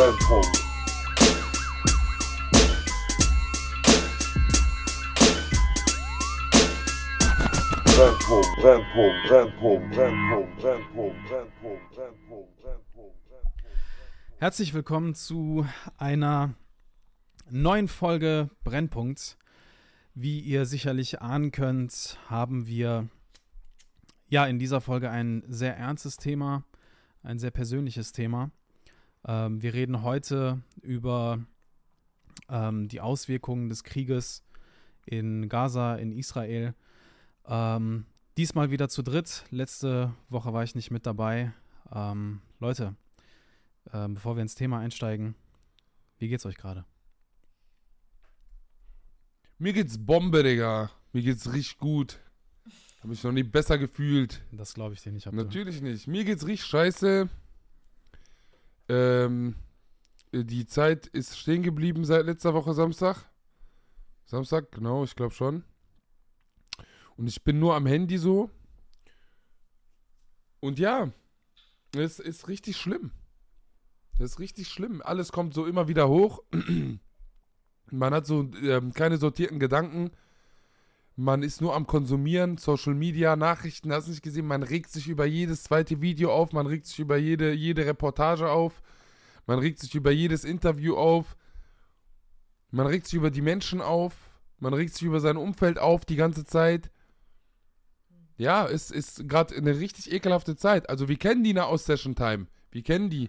Brennpunkt. Herzlich willkommen zu einer neuen Folge Brennpunkt. Wie ihr sicherlich ahnen könnt, haben wir ja in dieser Folge ein sehr ernstes Thema, ein sehr persönliches Thema. Ähm, wir reden heute über ähm, die Auswirkungen des Krieges in Gaza, in Israel. Ähm, diesmal wieder zu dritt. Letzte Woche war ich nicht mit dabei. Ähm, Leute, ähm, bevor wir ins Thema einsteigen, wie geht's euch gerade? Mir geht's Bombe, Digga. Mir geht's richtig gut. Hab mich noch nie besser gefühlt. Das glaube ich dir nicht. Natürlich nicht. Mir geht's richtig scheiße. Ähm, die Zeit ist stehen geblieben seit letzter Woche Samstag. Samstag, genau, ich glaube schon. Und ich bin nur am Handy so. Und ja, es ist richtig schlimm. Es ist richtig schlimm. Alles kommt so immer wieder hoch. Man hat so ähm, keine sortierten Gedanken. Man ist nur am Konsumieren, Social Media, Nachrichten, hast du nicht gesehen, man regt sich über jedes zweite Video auf, man regt sich über jede, jede Reportage auf, man regt sich über jedes Interview auf, man regt sich über die Menschen auf, man regt sich über sein Umfeld auf die ganze Zeit. Ja, es ist gerade eine richtig ekelhafte Zeit. Also wir kennen die Nahost-Session Time. Wir kennen die.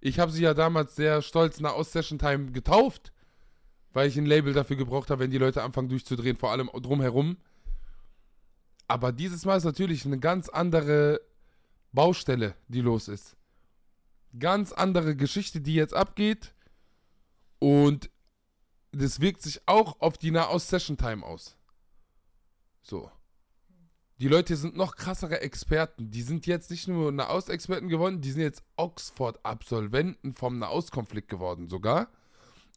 Ich habe sie ja damals sehr stolz Nahost-Session Time getauft weil ich ein Label dafür gebraucht habe, wenn die Leute anfangen durchzudrehen, vor allem drumherum. Aber dieses Mal ist natürlich eine ganz andere Baustelle, die los ist. Ganz andere Geschichte, die jetzt abgeht. Und das wirkt sich auch auf die Nahost-Session-Time aus. So. Die Leute sind noch krassere Experten. Die sind jetzt nicht nur Nahost-Experten geworden, die sind jetzt Oxford-Absolventen vom Nahost-Konflikt geworden sogar.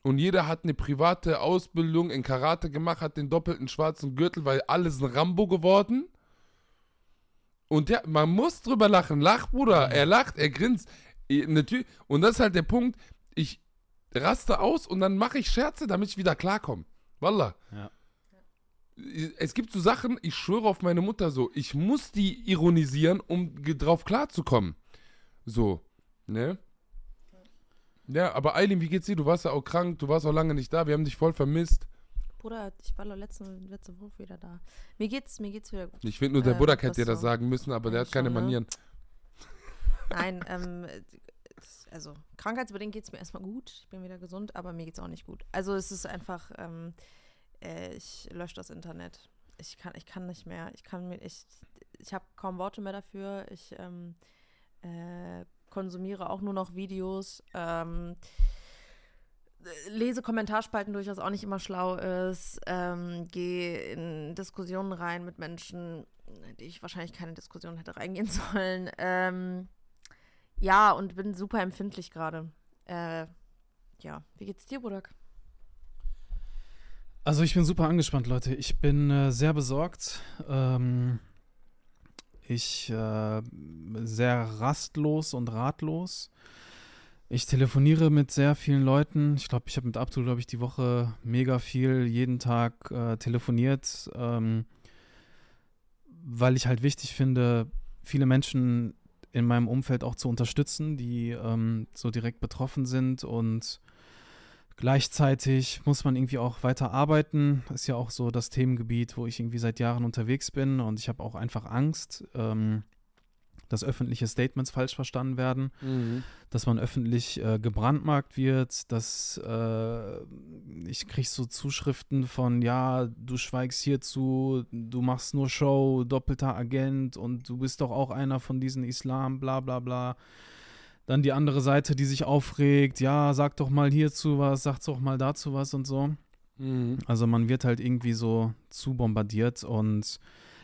Und jeder hat eine private Ausbildung in Karate gemacht, hat den doppelten schwarzen Gürtel, weil alles ein Rambo geworden. Und ja, man muss drüber lachen. Lach, Bruder. Er lacht, er grinst. Natürlich. Und das ist halt der Punkt. Ich raste aus und dann mache ich Scherze, damit ich wieder klarkomme. Wallah. Ja. Es gibt so Sachen, ich schwöre auf meine Mutter so, ich muss die ironisieren, um drauf klarzukommen. So, ne? Ja, aber Eileen, wie geht's dir? Du warst ja auch krank, du warst auch lange nicht da, wir haben dich voll vermisst. Bruder, ich war letzte, letzte Woche wieder da. Mir geht's, mir geht's wieder gut. Ich finde nur, der Äh, Buddha hätte dir das sagen müssen, aber der hat keine schon, ne? Manieren. Nein, ähm, es- also krankheitsbedingt geht's mir erstmal gut. Ich bin wieder gesund, aber mir geht's auch nicht gut. Also es ist einfach, ähm, äh, ich lösche das Internet. Ich kann, ich kann nicht mehr. Ich kann mir, ich, ich habe kaum Worte mehr dafür. Ich ähm, äh, konsumiere auch nur noch Videos. Ähm, lese Kommentarspalten durch, was auch nicht immer schlau ist. Ähm, gehe in Diskussionen rein mit Menschen, die ich wahrscheinlich keine Diskussion hätte reingehen sollen. Ähm, ja, und bin super empfindlich gerade. Äh, ja, wie geht's dir, Budak? Also ich bin super angespannt, Leute. Ich bin äh, sehr besorgt. Ähm, ich äh, sehr rastlos und ratlos. Ich telefoniere mit sehr vielen Leuten. Ich glaube, ich habe mit Abdul, glaube ich, die Woche mega viel jeden Tag äh, telefoniert, ähm, weil ich halt wichtig finde, viele Menschen in meinem Umfeld auch zu unterstützen, die ähm, so direkt betroffen sind und Gleichzeitig muss man irgendwie auch weiter arbeiten. Ist ja auch so das Themengebiet, wo ich irgendwie seit Jahren unterwegs bin und ich habe auch einfach Angst, ähm, dass öffentliche Statements falsch verstanden werden, dass man öffentlich äh, gebrandmarkt wird, dass äh, ich kriege so Zuschriften von, ja, du schweigst hierzu, du machst nur Show, doppelter Agent und du bist doch auch einer von diesen Islam, bla bla bla. Dann die andere Seite, die sich aufregt, ja, sag doch mal hierzu was, sag doch mal dazu was und so. Mhm. Also man wird halt irgendwie so zu bombardiert und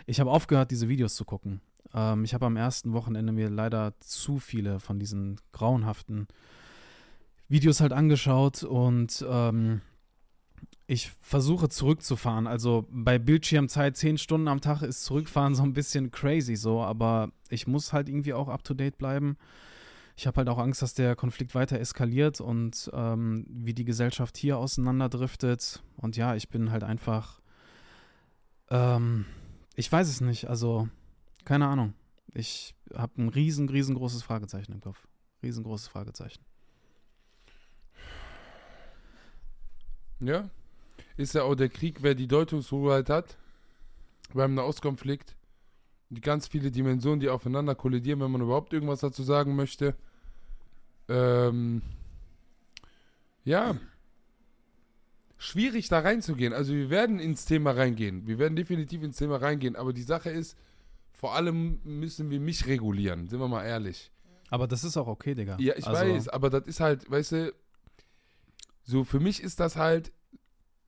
ich habe aufgehört, diese Videos zu gucken. Ähm, ich habe am ersten Wochenende mir leider zu viele von diesen grauenhaften Videos halt angeschaut und ähm, ich versuche zurückzufahren. Also bei Bildschirmzeit zehn Stunden am Tag ist zurückfahren so ein bisschen crazy so, aber ich muss halt irgendwie auch up to date bleiben. Ich habe halt auch Angst, dass der Konflikt weiter eskaliert und ähm, wie die Gesellschaft hier auseinanderdriftet. Und ja, ich bin halt einfach, ähm, ich weiß es nicht, also keine Ahnung. Ich habe ein riesen, riesengroßes Fragezeichen im Kopf. Riesengroßes Fragezeichen. Ja. Ist ja auch der Krieg, wer die Deutungshoheit hat beim Nahostkonflikt. Ganz viele Dimensionen, die aufeinander kollidieren, wenn man überhaupt irgendwas dazu sagen möchte. Ähm, ja. Schwierig da reinzugehen. Also wir werden ins Thema reingehen. Wir werden definitiv ins Thema reingehen. Aber die Sache ist, vor allem müssen wir mich regulieren. Sind wir mal ehrlich. Aber das ist auch okay, Digga. Ja, ich also, weiß, aber das ist halt, weißt du, so für mich ist das halt,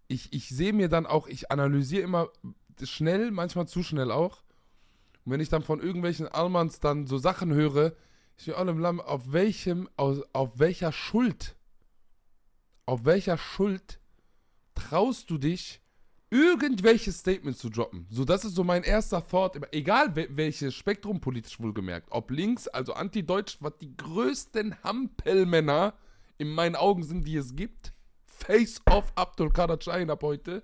ich, ich sehe mir dann auch, ich analysiere immer schnell, manchmal zu schnell auch. Und wenn ich dann von irgendwelchen Almans dann so Sachen höre, ich will allem Lamm, auf welchem, auf, auf welcher Schuld, auf welcher Schuld traust du dich, irgendwelche Statements zu droppen? So, das ist so mein erster Thought, egal wel- welches Spektrum politisch wohlgemerkt, ob links, also anti-deutsch, was die größten Hampelmänner in meinen Augen sind, die es gibt. Face off Abdul Kader ab heute.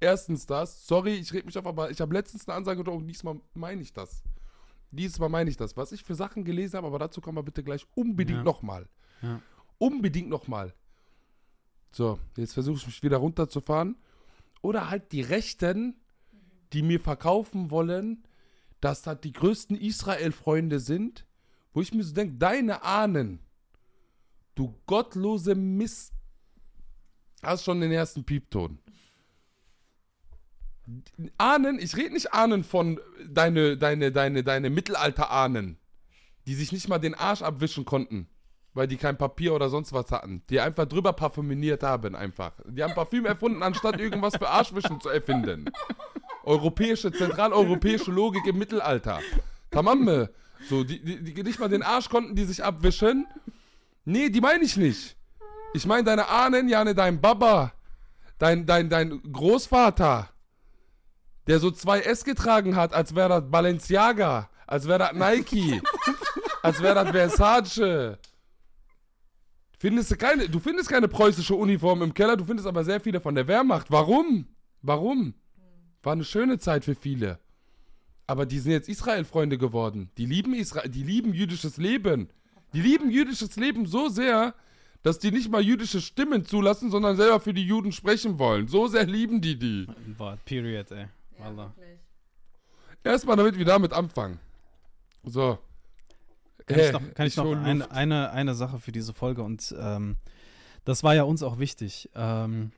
Erstens das. Sorry, ich rede mich auf, aber ich habe letztens eine Ansage getroffen und diesmal meine ich das. Diesmal meine ich das. Was ich für Sachen gelesen habe, aber dazu kommen wir bitte gleich unbedingt Ja. nochmal. Ja. Unbedingt nochmal. So, jetzt versuche ich mich wieder runterzufahren. Oder halt die Rechten, die mir verkaufen wollen, dass das die größten Israel-Freunde sind, wo ich mir so denke, deine Ahnen, du gottlose Mist, hast schon den ersten Piepton. Ahnen, ich rede nicht Ahnen von deine, deine, deine, deine Mittelalter-Ahnen, die sich nicht mal den Arsch abwischen konnten, weil die kein Papier oder sonst was hatten, die einfach drüber parfümiert haben einfach. Die haben Parfüm erfunden, anstatt irgendwas für Arschwischen zu erfinden. Europäische, zentraleuropäische Logik im Mittelalter. Tamamme. So, die, die, die nicht mal den Arsch konnten die sich abwischen. Nee, die meine ich nicht. Ich meine deine Ahnen, Jane, dein Baba, dein, dein, dein Großvater, der so 2S getragen hat, als wäre das Balenciaga, als wäre das Nike, als wäre das Versace. Findest du keine, du findest keine preußische Uniform im Keller, du findest aber sehr viele von der Wehrmacht. Warum? Warum? War eine schöne Zeit für viele. Aber die sind jetzt Israel-Freunde geworden. Die lieben Israel, die lieben jüdisches Leben. Die lieben jüdisches Leben so sehr, dass die nicht mal jüdische Stimmen zulassen, sondern selber für die Juden sprechen wollen. So sehr lieben die die. Boah, period, ey. Wallah. Erstmal damit wir damit anfangen. So. Kann ich noch, kann ich noch hol eine, eine, eine Sache für diese Folge und ähm, das war ja uns auch wichtig. Ähm,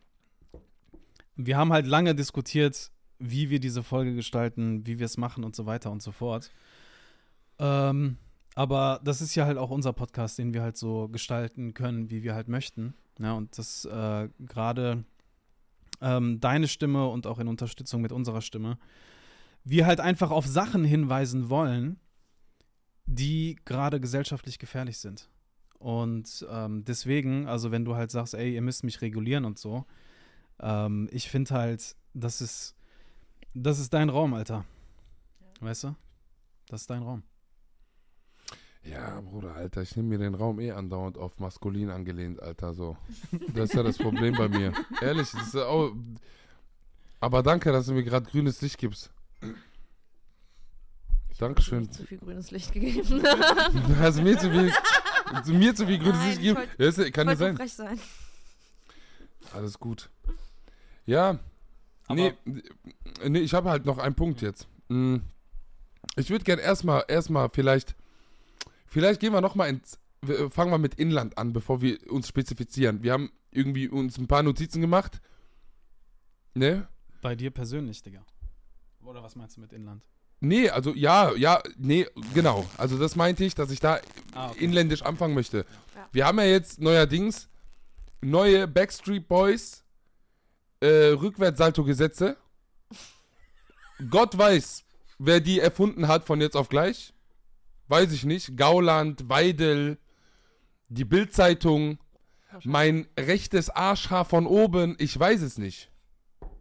wir haben halt lange diskutiert, wie wir diese Folge gestalten, wie wir es machen und so weiter und so fort. Ähm, aber das ist ja halt auch unser Podcast, den wir halt so gestalten können, wie wir halt möchten. Ja, und das äh, gerade ähm, deine Stimme und auch in Unterstützung mit unserer Stimme, wir halt einfach auf Sachen hinweisen wollen, die gerade gesellschaftlich gefährlich sind. Und ähm, deswegen, also wenn du halt sagst, ey, ihr müsst mich regulieren und so, ähm, ich finde halt, das ist, das ist dein Raum, Alter. Weißt du? Das ist dein Raum. Ja, Bruder, Alter, ich nehme mir den Raum eh andauernd auf maskulin angelehnt, Alter, so. Das ist ja das Problem bei mir. Ehrlich, das ist auch. Aber danke, dass du mir gerade grünes Licht gibst. Dankeschön. Nicht zu viel grünes Licht gegeben. Du hast mir zu viel, zu mir zu viel grünes Nein, Licht ich gegeben. wollt- Ja, ist, kann nicht sein. frech sein. Alles gut. Ja. Aber- nee, nee, ich habe halt noch einen Punkt jetzt. Mm. Ich würde gerne erstmal, erstmal vielleicht, vielleicht gehen wir nochmal ins, wir- fangen wir mit Inland an, bevor wir uns spezifizieren. Wir haben irgendwie uns ein paar Notizen gemacht. Ne? Bei dir persönlich, Digga. Oder was meinst du mit Inland? Nee, also ja, ja, nee, genau. Also das meinte ich, dass ich da Ah, okay. inländisch anfangen möchte. Ja. Wir haben ja jetzt neuerdings neue Backstreet Boys äh, Rückwärtssalto-Gesetze. Gott weiß, wer die erfunden hat von jetzt auf gleich. Weiß ich nicht. Gauland, Weidel, die Bildzeitung, mein rechtes Arschhaar von oben, ich weiß es nicht.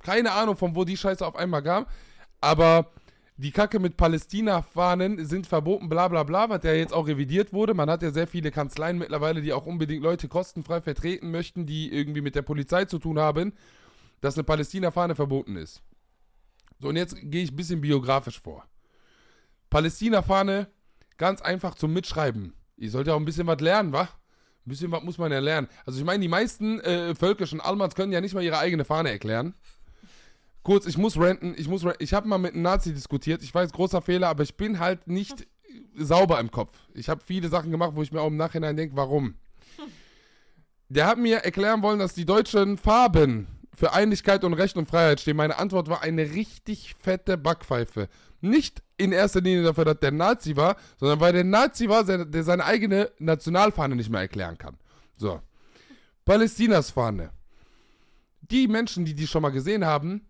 Keine Ahnung, von wo die Scheiße auf einmal kam. Aber die Kacke mit Palästina-Fahnen sind verboten, bla bla bla, was ja jetzt auch revidiert wurde. Man hat ja sehr viele Kanzleien mittlerweile, die auch unbedingt Leute kostenfrei vertreten möchten, die irgendwie mit der Polizei zu tun haben, dass eine Palästina-Fahne verboten ist. So, und jetzt gehe ich ein bisschen biografisch vor. Palästina-Fahne, ganz einfach zum Mitschreiben. Ihr sollt ja auch ein bisschen was lernen, wa? Ein bisschen was muss man ja lernen. Also ich meine, die meisten äh, völkischen Almans können ja nicht mal ihre eigene Fahne erklären. Kurz, ich muss ranten, ich muss ranten. Ich habe mal mit einem Nazi diskutiert. Ich weiß, großer Fehler, aber ich bin halt nicht sauber im Kopf. Ich habe viele Sachen gemacht, wo ich mir auch im Nachhinein denke, warum. Der hat mir erklären wollen, dass die deutschen Farben für Einigkeit und Recht und Freiheit stehen. Meine Antwort war eine richtig fette Backpfeife. Nicht in erster Linie dafür, dass der Nazi war, sondern weil der Nazi war, der seine eigene Nationalfahne nicht mehr erklären kann. So. Palästinas Fahne. Die Menschen, die die schon mal gesehen haben,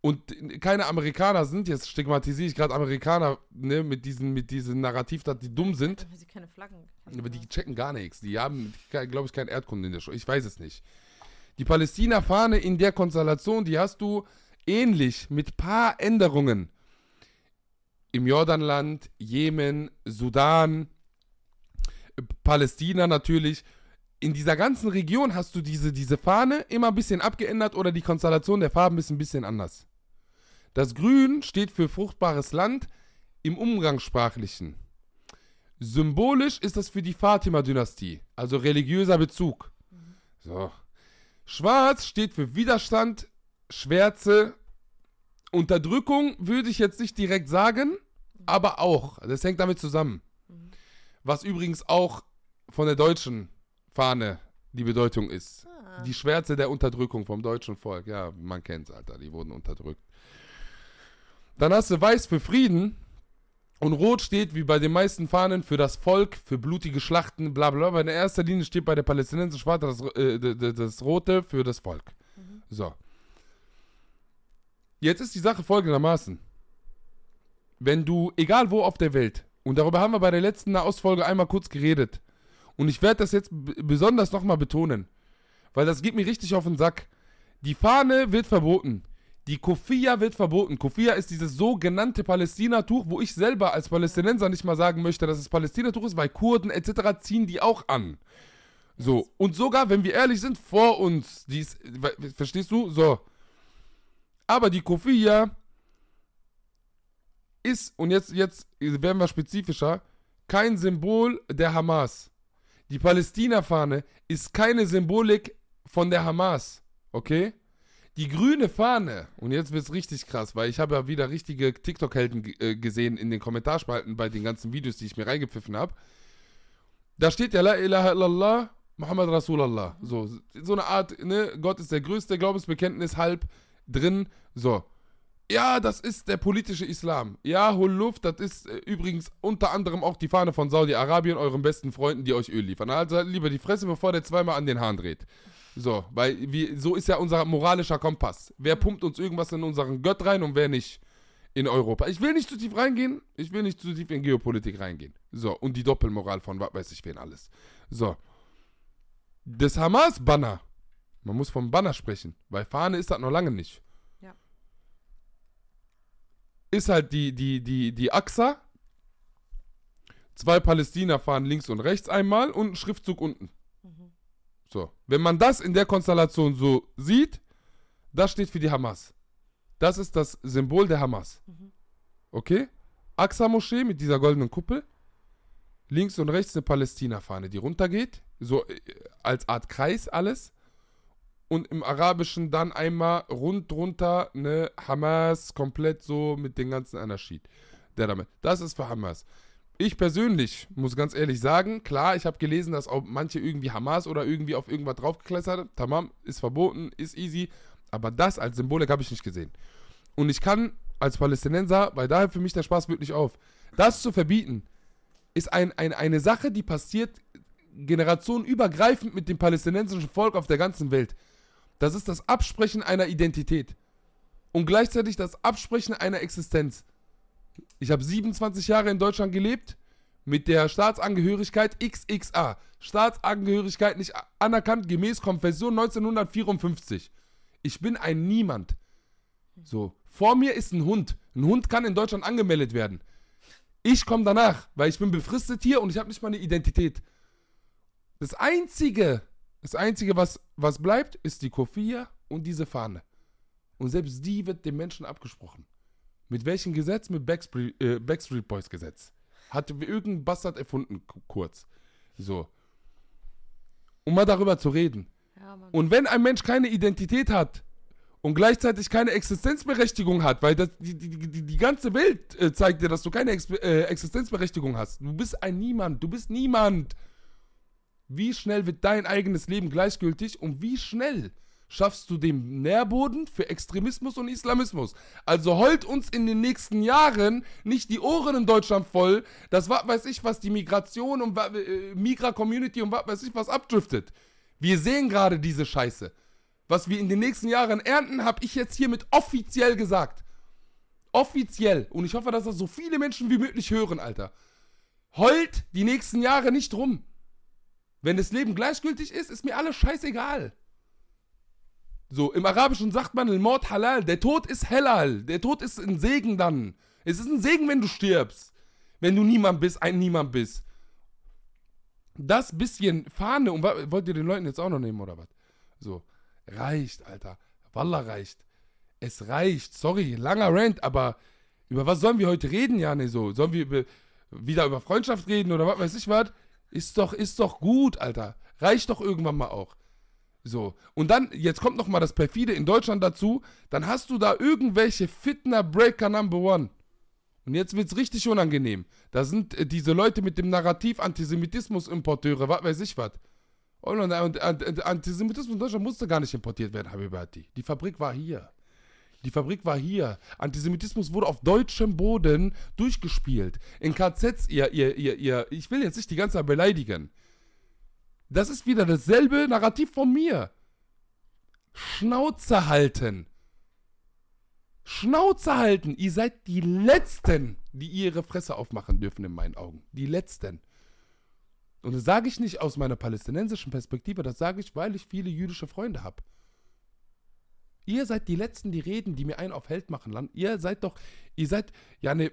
und keine Amerikaner sind, jetzt stigmatisiere ich gerade Amerikaner ne, mit, diesem, mit diesem Narrativ, dass die dumm sind. Weil sie keine Flaggen. Aber die checken gar nichts. Die haben, glaube ich, kein Erdkunde in der Schule. Ich weiß es nicht. Die Palästina-Fahne in der Konstellation, die hast du ähnlich mit paar Änderungen im Jordanland, Jemen, Sudan, Palästina natürlich. In dieser ganzen Region hast du diese, diese Fahne immer ein bisschen abgeändert oder die Konstellation der Farben ist ein bisschen anders. Das Grün steht für fruchtbares Land im Umgangssprachlichen. Symbolisch ist das für die Fatima-Dynastie, also religiöser Bezug. So. Schwarz steht für Widerstand, Schwärze, Unterdrückung würde ich jetzt nicht direkt sagen, aber auch. Das hängt damit zusammen. Was übrigens auch von der deutschen Fahne die Bedeutung ist. Ah. Die Schwärze der Unterdrückung vom deutschen Volk. Ja, man kennt's, Alter. Die wurden unterdrückt. Dann hast du Weiß für Frieden. Und Rot steht, wie bei den meisten Fahnen, für das Volk, für blutige Schlachten, bla bla. Aber in erster Linie steht bei der palästinensischen Fahne das, äh, das Rote für das Volk. So. Jetzt ist die Sache folgendermaßen. Wenn du, egal wo auf der Welt, und darüber haben wir bei der letzten Ausfolge einmal kurz geredet, und ich werde das jetzt besonders nochmal betonen, weil das geht mir richtig auf den Sack. Die Fahne wird verboten. Die Kofia wird verboten. Kofia ist dieses sogenannte Palästinatuch, wo ich selber als Palästinenser nicht mal sagen möchte, dass es Palästinatuch ist, weil Kurden etc. ziehen die auch an. So, und sogar, wenn wir ehrlich sind, vor uns, die ist, verstehst du? So. Aber die Kofia ist, und jetzt, jetzt werden wir spezifischer, kein Symbol der Hamas. Die Palästina-Fahne ist keine Symbolik von der Hamas. Okay? Die grüne Fahne, und jetzt wird es richtig krass, weil ich habe ja wieder richtige TikTok-Helden äh, gesehen in den Kommentarspalten bei den ganzen Videos, die ich mir reingepfiffen habe. Da steht ja La ilaha illallah, Muhammad Rasulallah. So, so eine Art, ne, Gott ist der größte Glaubensbekenntnis halb drin. So. Ja, das ist der politische Islam. Ja, hol Luft, das ist äh, übrigens unter anderem auch die Fahne von Saudi-Arabien, euren besten Freunden, die euch Öl liefern. Also halt lieber die Fresse, bevor der zweimal an den Hahn dreht. So, weil wir, so ist ja unser moralischer Kompass. Wer pumpt uns irgendwas in unseren Gött rein und wer nicht in Europa? Ich will nicht zu tief reingehen, ich will nicht zu tief in Geopolitik reingehen. So, und die Doppelmoral von was weiß ich wen alles. So. Das Hamas-Banner, man muss vom Banner sprechen, weil Fahne ist das noch lange nicht. Ja. Ist halt die, die, die, die AXA, zwei Palästina-Fahnen links und rechts einmal und ein Schriftzug unten. So, wenn man das in der Konstellation so sieht, das steht für die Hamas. Das ist das Symbol der Hamas. Okay? Aqsa-Moschee mit dieser goldenen Kuppel. Links und rechts eine Palästina-Fahne, die runtergeht. So äh, als Art Kreis alles. Und im Arabischen dann einmal rund drunter eine Hamas komplett so mit den ganzen Anarchid. Der damit. Das ist für Hamas. Ich persönlich muss ganz ehrlich sagen, klar, ich habe gelesen, dass auch manche irgendwie Hamas oder irgendwie auf irgendwas draufgeklettert haben. Tamam, ist verboten, ist easy. Aber das als Symbolik habe ich nicht gesehen. Und ich kann als Palästinenser, weil daher für mich der Spaß wirklich auf, das zu verbieten, ist ein, ein, eine Sache, die passiert generationenübergreifend mit dem palästinensischen Volk auf der ganzen Welt. Das ist das Absprechen einer Identität. Und gleichzeitig das Absprechen einer Existenz. Ich habe 27 Jahre in Deutschland gelebt mit der Staatsangehörigkeit XXA. Staatsangehörigkeit nicht anerkannt gemäß Konfession 1954. Ich bin ein Niemand. So, Vor mir ist ein Hund. Ein Hund kann in Deutschland angemeldet werden. Ich komme danach, weil ich bin befristet hier und ich habe nicht mal eine Identität. Das Einzige, das Einzige, was, was bleibt, ist die Kofia und diese Fahne. Und selbst die wird dem Menschen abgesprochen. Mit welchem Gesetz? Mit Backstreet, äh, Backstreet Boys Gesetz. Hat irgendein Bastard erfunden, kurz. So. Um mal darüber zu reden. Ja. Und wenn ein Mensch keine Identität hat und gleichzeitig keine Existenzberechtigung hat, weil das, die, die, die, die ganze Welt äh, zeigt dir, dass du keine Ex äh, Existenzberechtigung hast. Du bist ein Niemand, du bist niemand. Wie schnell wird dein eigenes Leben gleichgültig und wie schnell schaffst du den Nährboden für Extremismus und Islamismus? Also heult uns in den nächsten Jahren nicht die Ohren in Deutschland voll, dass was weiß ich, was die Migration und äh, Migra-Community und was weiß ich, was abdriftet. Wir sehen gerade diese Scheiße. Was wir in den nächsten Jahren ernten, habe ich jetzt hiermit offiziell gesagt. Offiziell. Und ich hoffe, dass das so viele Menschen wie möglich hören, Alter. Heult die nächsten Jahre nicht rum. Wenn das Leben gleichgültig ist, ist mir alles scheißegal. So, im Arabischen sagt man, Mord halal. Der Tod ist halal. Der Tod ist ein Segen dann. Es ist ein Segen, wenn du stirbst. Wenn du niemand bist, ein Niemand bist. Das bisschen Fahne, und wollt ihr den Leuten jetzt auch noch nehmen, oder was? So, reicht, Alter. Wallah reicht. Es reicht. Sorry, langer Rant, aber über was sollen wir heute reden, Jane? So, sollen wir über, wieder über Freundschaft reden oder was weiß ich was? Ist doch, ist doch gut, Alter. Reicht doch irgendwann mal auch. So, und dann, jetzt kommt noch mal das Perfide in Deutschland dazu, dann hast du da irgendwelche Fitner-Breaker Number One. Und jetzt wird's richtig unangenehm. Da sind äh, diese Leute mit dem Narrativ Antisemitismus-Importeure, was weiß ich was. Und, und, und Antisemitismus in Deutschland musste gar nicht importiert werden, Habibati. Die Fabrik war hier. Die Fabrik war hier. Antisemitismus wurde auf deutschem Boden durchgespielt. In KZs, ihr, ihr, ihr, ihr, ich will jetzt nicht die ganze Zeit beleidigen. Das ist wieder dasselbe Narrativ von mir. Schnauze halten. Schnauze halten. Ihr seid die Letzten, die ihre Fresse aufmachen dürfen in meinen Augen. Die Letzten. Und das sage ich nicht aus meiner palästinensischen Perspektive, das sage ich, weil ich viele jüdische Freunde habe. Ihr seid die Letzten, die reden, die mir einen auf Held machen. Ihr seid doch, ihr seid, ja ne,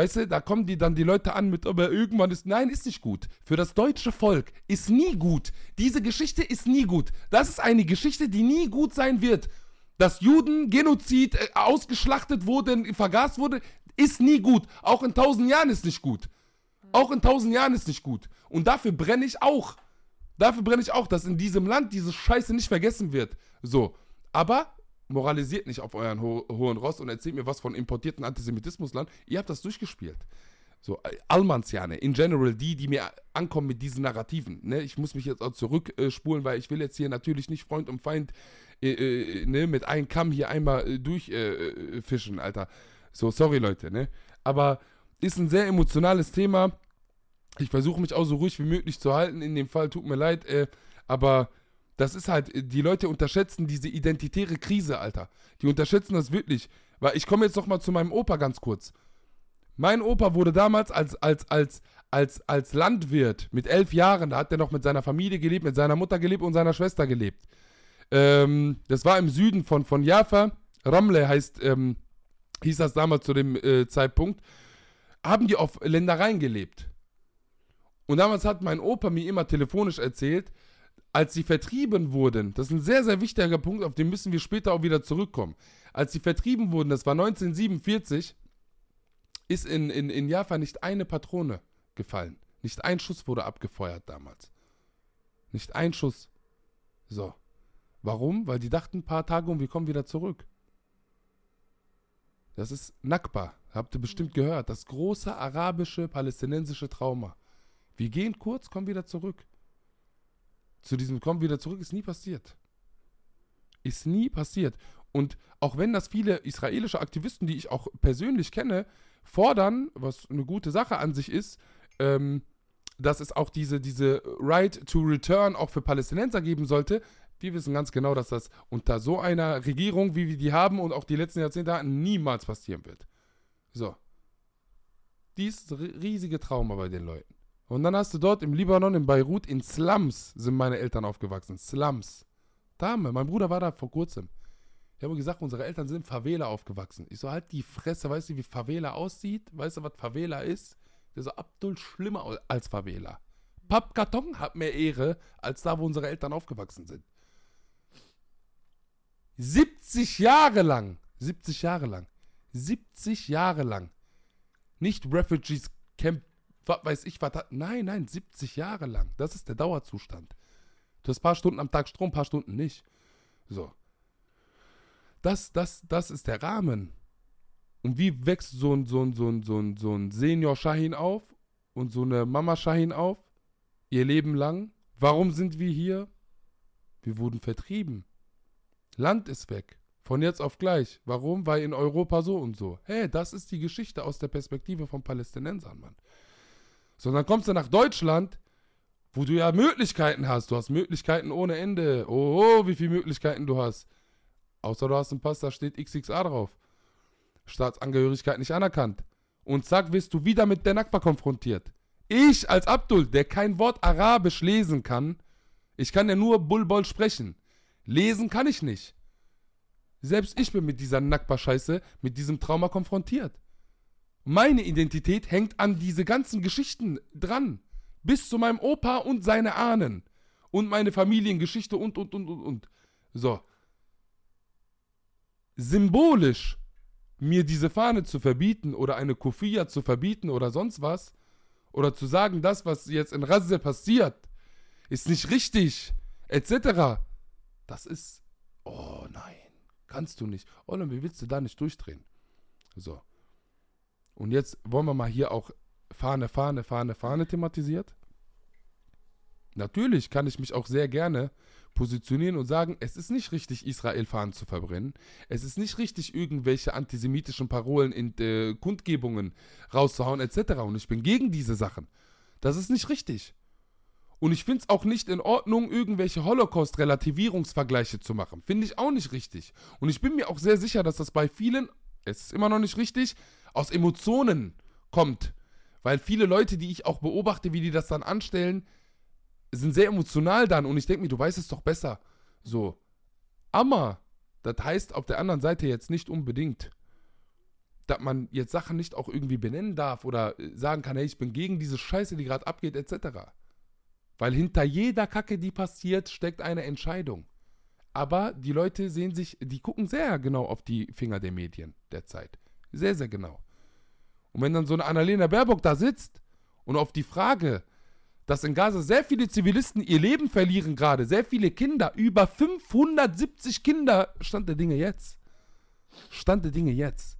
weißt du, da kommen die dann die Leute an mit, aber irgendwann ist, nein, ist nicht gut. Für das deutsche Volk ist nie gut. Diese Geschichte ist nie gut. Das ist eine Geschichte, die nie gut sein wird. Dass Juden Genozid äh, ausgeschlachtet wurden, vergast wurde, ist nie gut. Auch in tausend Jahren ist nicht gut. Auch in tausend Jahren ist nicht gut. Und dafür brenne ich auch. Dafür brenne ich auch, dass in diesem Land diese Scheiße nicht vergessen wird. So. Aber moralisiert nicht auf euren ho hohen Ross und erzählt mir was von importierten Antisemitismusland. Ihr habt das durchgespielt. So, äh, Allmannsjane, in general, die, die mir ankommen mit diesen Narrativen. Ne? Ich muss mich jetzt auch zurückspulen, äh, weil ich will jetzt hier natürlich nicht Freund und Feind äh, äh, ne, mit einem Kamm hier einmal äh, durchfischen, äh, Alter. So, sorry, Leute, ne? Aber ist ein sehr emotionales Thema. Ich versuche mich auch so ruhig wie möglich zu halten. In dem Fall tut mir leid, aber das ist halt, äh, die Leute unterschätzen diese identitäre Krise, Alter. Die unterschätzen das wirklich. Weil ich komme jetzt noch mal zu meinem Opa ganz kurz. Mein Opa wurde damals als, als, als, als, als Landwirt mit elf Jahren, da hat er noch mit seiner Familie gelebt, mit seiner Mutter gelebt und seiner Schwester gelebt. Ähm, das war im Süden von, von Jaffa. Ramle heißt, ähm, hieß das damals zu dem äh, Zeitpunkt. Haben die auf Ländereien gelebt. Und damals hat mein Opa mir immer telefonisch erzählt, als sie vertrieben wurden, das ist ein sehr, sehr wichtiger Punkt, auf den müssen wir später auch wieder zurückkommen. Als sie vertrieben wurden, das war 1947, ist in, in, in Jaffa nicht eine Patrone gefallen. Nicht ein Schuss wurde abgefeuert damals. Nicht ein Schuss. So. Warum? Weil die dachten ein paar Tage und wir kommen wieder zurück. Das ist Nakba. Habt ihr bestimmt gehört. Das große arabische, palästinensische Trauma. Wir gehen kurz, kommen wieder zurück. Zu diesem Kommen wieder zurück ist nie passiert. Ist nie passiert. Und auch wenn das viele israelische Aktivisten, die ich auch persönlich kenne, fordern, was eine gute Sache an sich ist, ähm, dass es auch diese, diese Right to Return auch für Palästinenser geben sollte. Wir wissen ganz genau, dass das unter so einer Regierung, wie wir die haben und auch die letzten Jahrzehnte hatten, niemals passieren wird. So. Dies riesige Trauma bei den Leuten. Und dann hast du dort im Libanon, in Beirut, in Slums sind meine Eltern aufgewachsen. Slums. Dame, mein Bruder war da vor kurzem. Die haben gesagt, unsere Eltern sind in Favela aufgewachsen. Ich so, halt die Fresse, weißt du, wie Favela aussieht? Weißt du, was Favela ist? Der so, Abdul schlimmer als Favela. Pappkarton hat mehr Ehre, als da, wo unsere Eltern aufgewachsen sind. 70 Jahre lang, 70 Jahre lang, 70 Jahre lang. Nicht Refugees Camp, was weiß ich, was hat. Nein, nein, 70 Jahre lang. Das ist der Dauerzustand. Du hast ein paar Stunden am Tag Strom, ein paar Stunden nicht. So. Das, das, das ist der Rahmen. Und wie wächst so ein, so ein, so ein, so ein, so ein Senior Shahin auf und so eine Mama Shahin auf? Ihr Leben lang. Warum sind wir hier? Wir wurden vertrieben. Land ist weg. Von jetzt auf gleich. Warum? Weil in Europa so und so. Hey, das ist die Geschichte aus der Perspektive von Palästinensern, Mann. Sondern kommst du nach Deutschland, wo du ja Möglichkeiten hast. Du hast Möglichkeiten ohne Ende. Oh, wie viele Möglichkeiten du hast. Außer du hast einen Pass, da steht XXA drauf. Staatsangehörigkeit nicht anerkannt. Und zack, wirst du wieder mit der Nakba konfrontiert. Ich als Abdul, der kein Wort Arabisch lesen kann, ich kann ja nur Bulbol sprechen. Lesen kann ich nicht. Selbst ich bin mit dieser Nakba-Scheiße, mit diesem Trauma konfrontiert. Meine Identität hängt an diese ganzen Geschichten dran. Bis zu meinem Opa und seine Ahnen. Und meine Familiengeschichte und, und, und, und, und. So. Symbolisch mir diese Fahne zu verbieten oder eine Kufia zu verbieten oder sonst was, oder zu sagen, das, was jetzt in Rasse passiert, ist nicht richtig, etc. Das ist, oh nein, kannst du nicht. Oh, wie willst du da nicht durchdrehen? So. Und jetzt wollen wir mal hier auch Fahne, Fahne, Fahne, Fahne thematisiert. Natürlich kann ich mich auch sehr gerne positionieren und sagen, es ist nicht richtig, Israel-Fahnen zu verbrennen. Es ist nicht richtig, irgendwelche antisemitischen Parolen in äh, Kundgebungen rauszuhauen, etc. Und ich bin gegen diese Sachen. Das ist nicht richtig. Und ich finde es auch nicht in Ordnung, irgendwelche Holocaust-Relativierungsvergleiche zu machen. Finde ich auch nicht richtig. Und ich bin mir auch sehr sicher, dass das bei vielen, es ist immer noch nicht richtig, aus Emotionen kommt. Weil viele Leute, die ich auch beobachte, wie die das dann anstellen, sind sehr emotional dann und ich denke mir, du weißt es doch besser. So. Aber das heißt auf der anderen Seite jetzt nicht unbedingt, dass man jetzt Sachen nicht auch irgendwie benennen darf oder äh, sagen kann, hey, ich bin gegen diese Scheiße, die gerade abgeht, etc. Weil hinter jeder Kacke, die passiert, steckt eine Entscheidung. Aber die Leute sehen sich, die gucken sehr genau auf die Finger der Medien derzeit. Sehr, sehr genau. Und wenn dann so eine Annalena Baerbock da sitzt und auf die Frage, dass in Gaza sehr viele Zivilisten ihr Leben verlieren gerade, sehr viele Kinder, über 570 Kinder, Stand der Dinge jetzt. Stand der Dinge jetzt.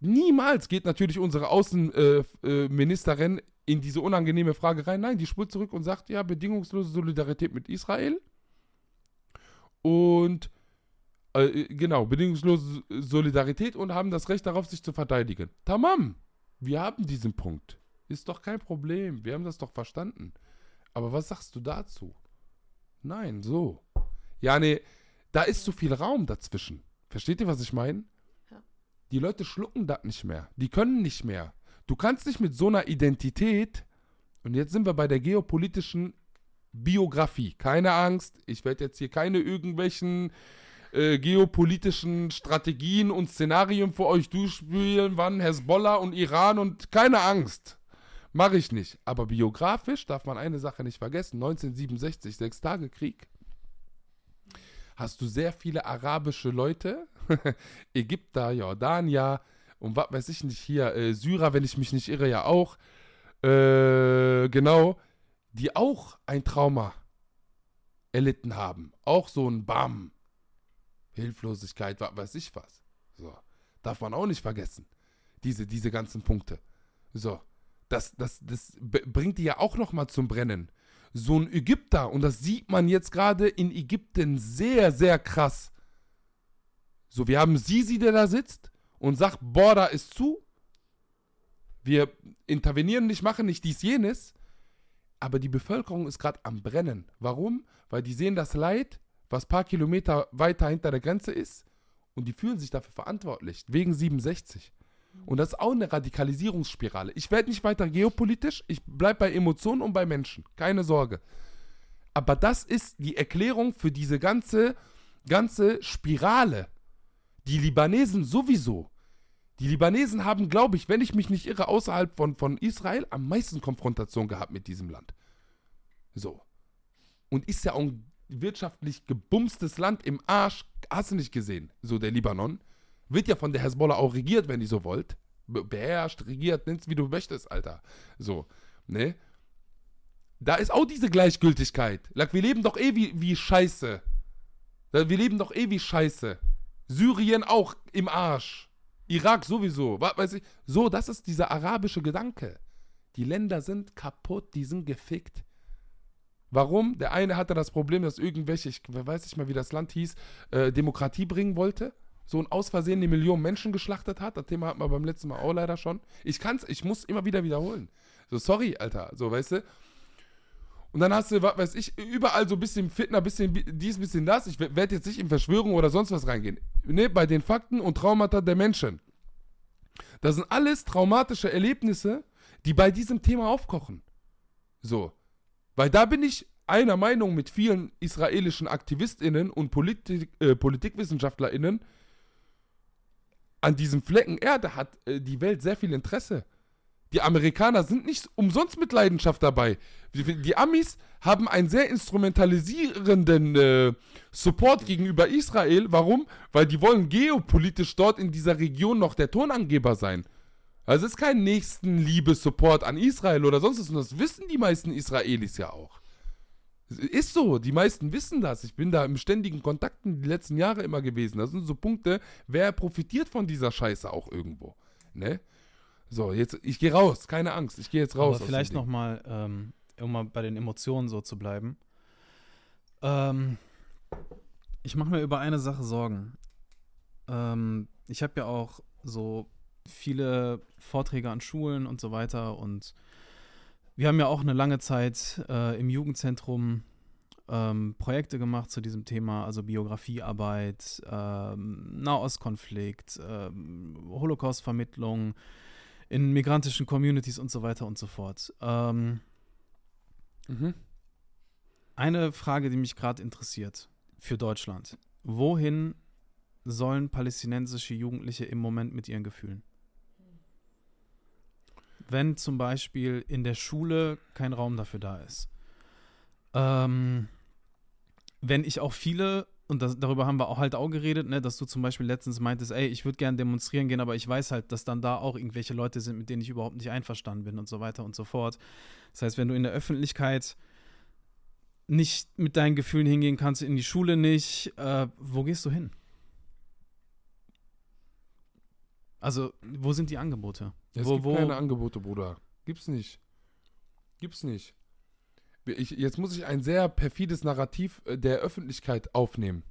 Niemals geht natürlich unsere Außenministerin in diese unangenehme Frage rein. Nein, die spult zurück und sagt, ja, bedingungslose Solidarität mit Israel. Und äh, genau, bedingungslose Solidarität und haben das Recht darauf, sich zu verteidigen. Tamam, wir haben diesen Punkt. Ist doch kein Problem. Wir haben das doch verstanden. Aber was sagst du dazu? Nein, so. Ja, nee, da ist zu viel Raum dazwischen. Versteht ihr, was ich meine? Ja. Die Leute schlucken das nicht mehr. Die können nicht mehr. Du kannst nicht mit so einer Identität, und jetzt sind wir bei der geopolitischen Biografie. Keine Angst, ich werde jetzt hier keine irgendwelchen äh, geopolitischen Strategien und Szenarien für euch durchspielen, wann Hezbollah und Iran und keine Angst. Mache ich nicht. Aber biografisch darf man eine Sache nicht vergessen. 1967, Sechstagekrieg. Hast du sehr viele arabische Leute, Ägypter, Jordanier und was weiß ich nicht hier, äh, Syrer, wenn ich mich nicht irre, ja auch. Äh, genau, die auch ein Trauma erlitten haben. Auch so ein Bam. Hilflosigkeit, was weiß ich was. So. Darf man auch nicht vergessen. Diese, diese ganzen Punkte. So. Das, das, das bringt die ja auch nochmal zum Brennen. So ein Ägypter, und das sieht man jetzt gerade in Ägypten sehr, sehr krass. So, wir haben Sisi, der da sitzt und sagt, Border ist zu. Wir intervenieren nicht, machen nicht dies, jenes. Aber die Bevölkerung ist gerade am Brennen. Warum? Weil die sehen das Leid, was paar Kilometer weiter hinter der Grenze ist. Und die fühlen sich dafür verantwortlich. Wegen 67. Und das ist auch eine Radikalisierungsspirale. Ich werde nicht weiter geopolitisch. Ich bleibe bei Emotionen und bei Menschen. Keine Sorge. Aber das ist die Erklärung für diese ganze ganze Spirale. Die Libanesen sowieso. Die Libanesen haben, glaube ich, wenn ich mich nicht irre, außerhalb von, von Israel am meisten Konfrontation gehabt mit diesem Land. So. Und ist ja auch ein wirtschaftlich gebumstes Land im Arsch. Hast du nicht gesehen? So der Libanon. Wird ja von der Hezbollah auch regiert, wenn ihr so wollt. Be beherrscht, regiert, nenn's wie du möchtest, Alter. So. Ne? Da ist auch diese Gleichgültigkeit. Wir leben doch eh wie, wie Scheiße. Wir leben doch eh wie Scheiße. Syrien auch im Arsch. Irak sowieso. Was weiß ich. So, das ist dieser arabische Gedanke. Die Länder sind kaputt, die sind gefickt. Warum? Der eine hatte das Problem, dass irgendwelche, ich weiß nicht mal, wie das Land hieß, äh, Demokratie bringen wollte. So ein aus Versehen eine Million Menschen geschlachtet hat. Das Thema hatten wir beim letzten Mal auch leider schon. Ich kann's, ich muss immer wieder wiederholen. So, sorry, Alter. So, weißt du? Und dann hast du, was weiß ich, überall so ein bisschen Fitner, bisschen dies, bisschen das. Ich werde jetzt nicht in Verschwörung oder sonst was reingehen. Ne, bei den Fakten und Traumata der Menschen. Das sind alles traumatische Erlebnisse, die bei diesem Thema aufkochen. So. Weil da bin ich einer Meinung mit vielen israelischen AktivistInnen und Politik, äh, PolitikwissenschaftlerInnen. An diesem Flecken Erde hat äh, die Welt sehr viel Interesse. Die Amerikaner sind nicht umsonst mit Leidenschaft dabei. Die, die Amis haben einen sehr instrumentalisierenden äh, Support gegenüber Israel. Warum? Weil die wollen geopolitisch dort in dieser Region noch der Tonangeber sein. Also es ist kein Nächstenliebe-Support an Israel oder sonst was. Und das wissen die meisten Israelis ja auch. Ist so, die meisten wissen das. Ich bin da im ständigen Kontakt die letzten Jahre immer gewesen. Das sind so Punkte, wer profitiert von dieser Scheiße auch irgendwo. Ne? So, jetzt, ich gehe raus, keine Angst, ich gehe jetzt raus. Aber vielleicht nochmal, ähm, um mal bei den Emotionen so zu bleiben. Ähm, ich mache mir über eine Sache Sorgen. Ähm, ich habe ja auch so viele Vorträge an Schulen und so weiter und wir haben ja auch eine lange Zeit äh, im Jugendzentrum ähm, Projekte gemacht zu diesem Thema, also Biografiearbeit, ähm, Nahostkonflikt, ähm, Holocaustvermittlung, in migrantischen Communities und so weiter und so fort. Ähm, mhm. Eine Frage, die mich gerade interessiert für Deutschland. Wohin sollen palästinensische Jugendliche im Moment mit ihren Gefühlen? Wenn zum Beispiel in der Schule kein Raum dafür da ist. Ähm, wenn ich auch viele und das, darüber haben wir auch halt auch geredet, ne, dass du zum Beispiel letztens meintest, ey, ich würde gerne demonstrieren gehen, aber ich weiß halt, dass dann da auch irgendwelche Leute sind, mit denen ich überhaupt nicht einverstanden bin und so weiter und so fort. Das heißt, wenn du in der Öffentlichkeit nicht mit deinen Gefühlen hingehen kannst, in die Schule nicht, äh, wo gehst du hin? Also, wo sind die Angebote? Es wo, gibt wo, keine Angebote, Bruder. Gibt's nicht. Gibt's nicht. Ich, jetzt muss ich ein sehr perfides Narrativ äh, der Öffentlichkeit aufnehmen.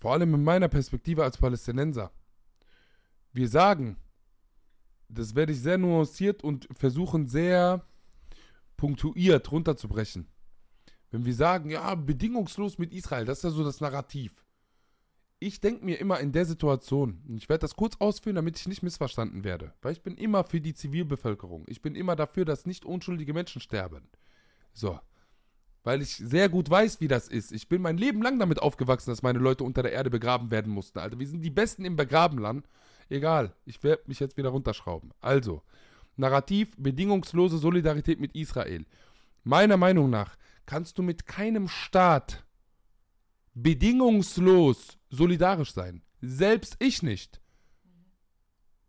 Vor allem in meiner Perspektive als Palästinenser. Wir sagen, das werde ich sehr nuanciert und versuchen sehr punktuiert runterzubrechen. Wenn wir sagen, ja, bedingungslos mit Israel, das ist ja so das Narrativ ich denke mir immer in der Situation, und ich werde das kurz ausführen, damit ich nicht missverstanden werde, weil ich bin immer für die Zivilbevölkerung. Ich bin immer dafür, dass nicht unschuldige Menschen sterben. So. Weil ich sehr gut weiß, wie das ist. Ich bin mein Leben lang damit aufgewachsen, dass meine Leute unter der Erde begraben werden mussten. Alter, wir sind die Besten im Begrabenland. Egal, ich werde mich jetzt wieder runterschrauben. Also, Narrativ, bedingungslose Solidarität mit Israel. Meiner Meinung nach kannst du mit keinem Staat bedingungslos solidarisch sein. Selbst ich nicht.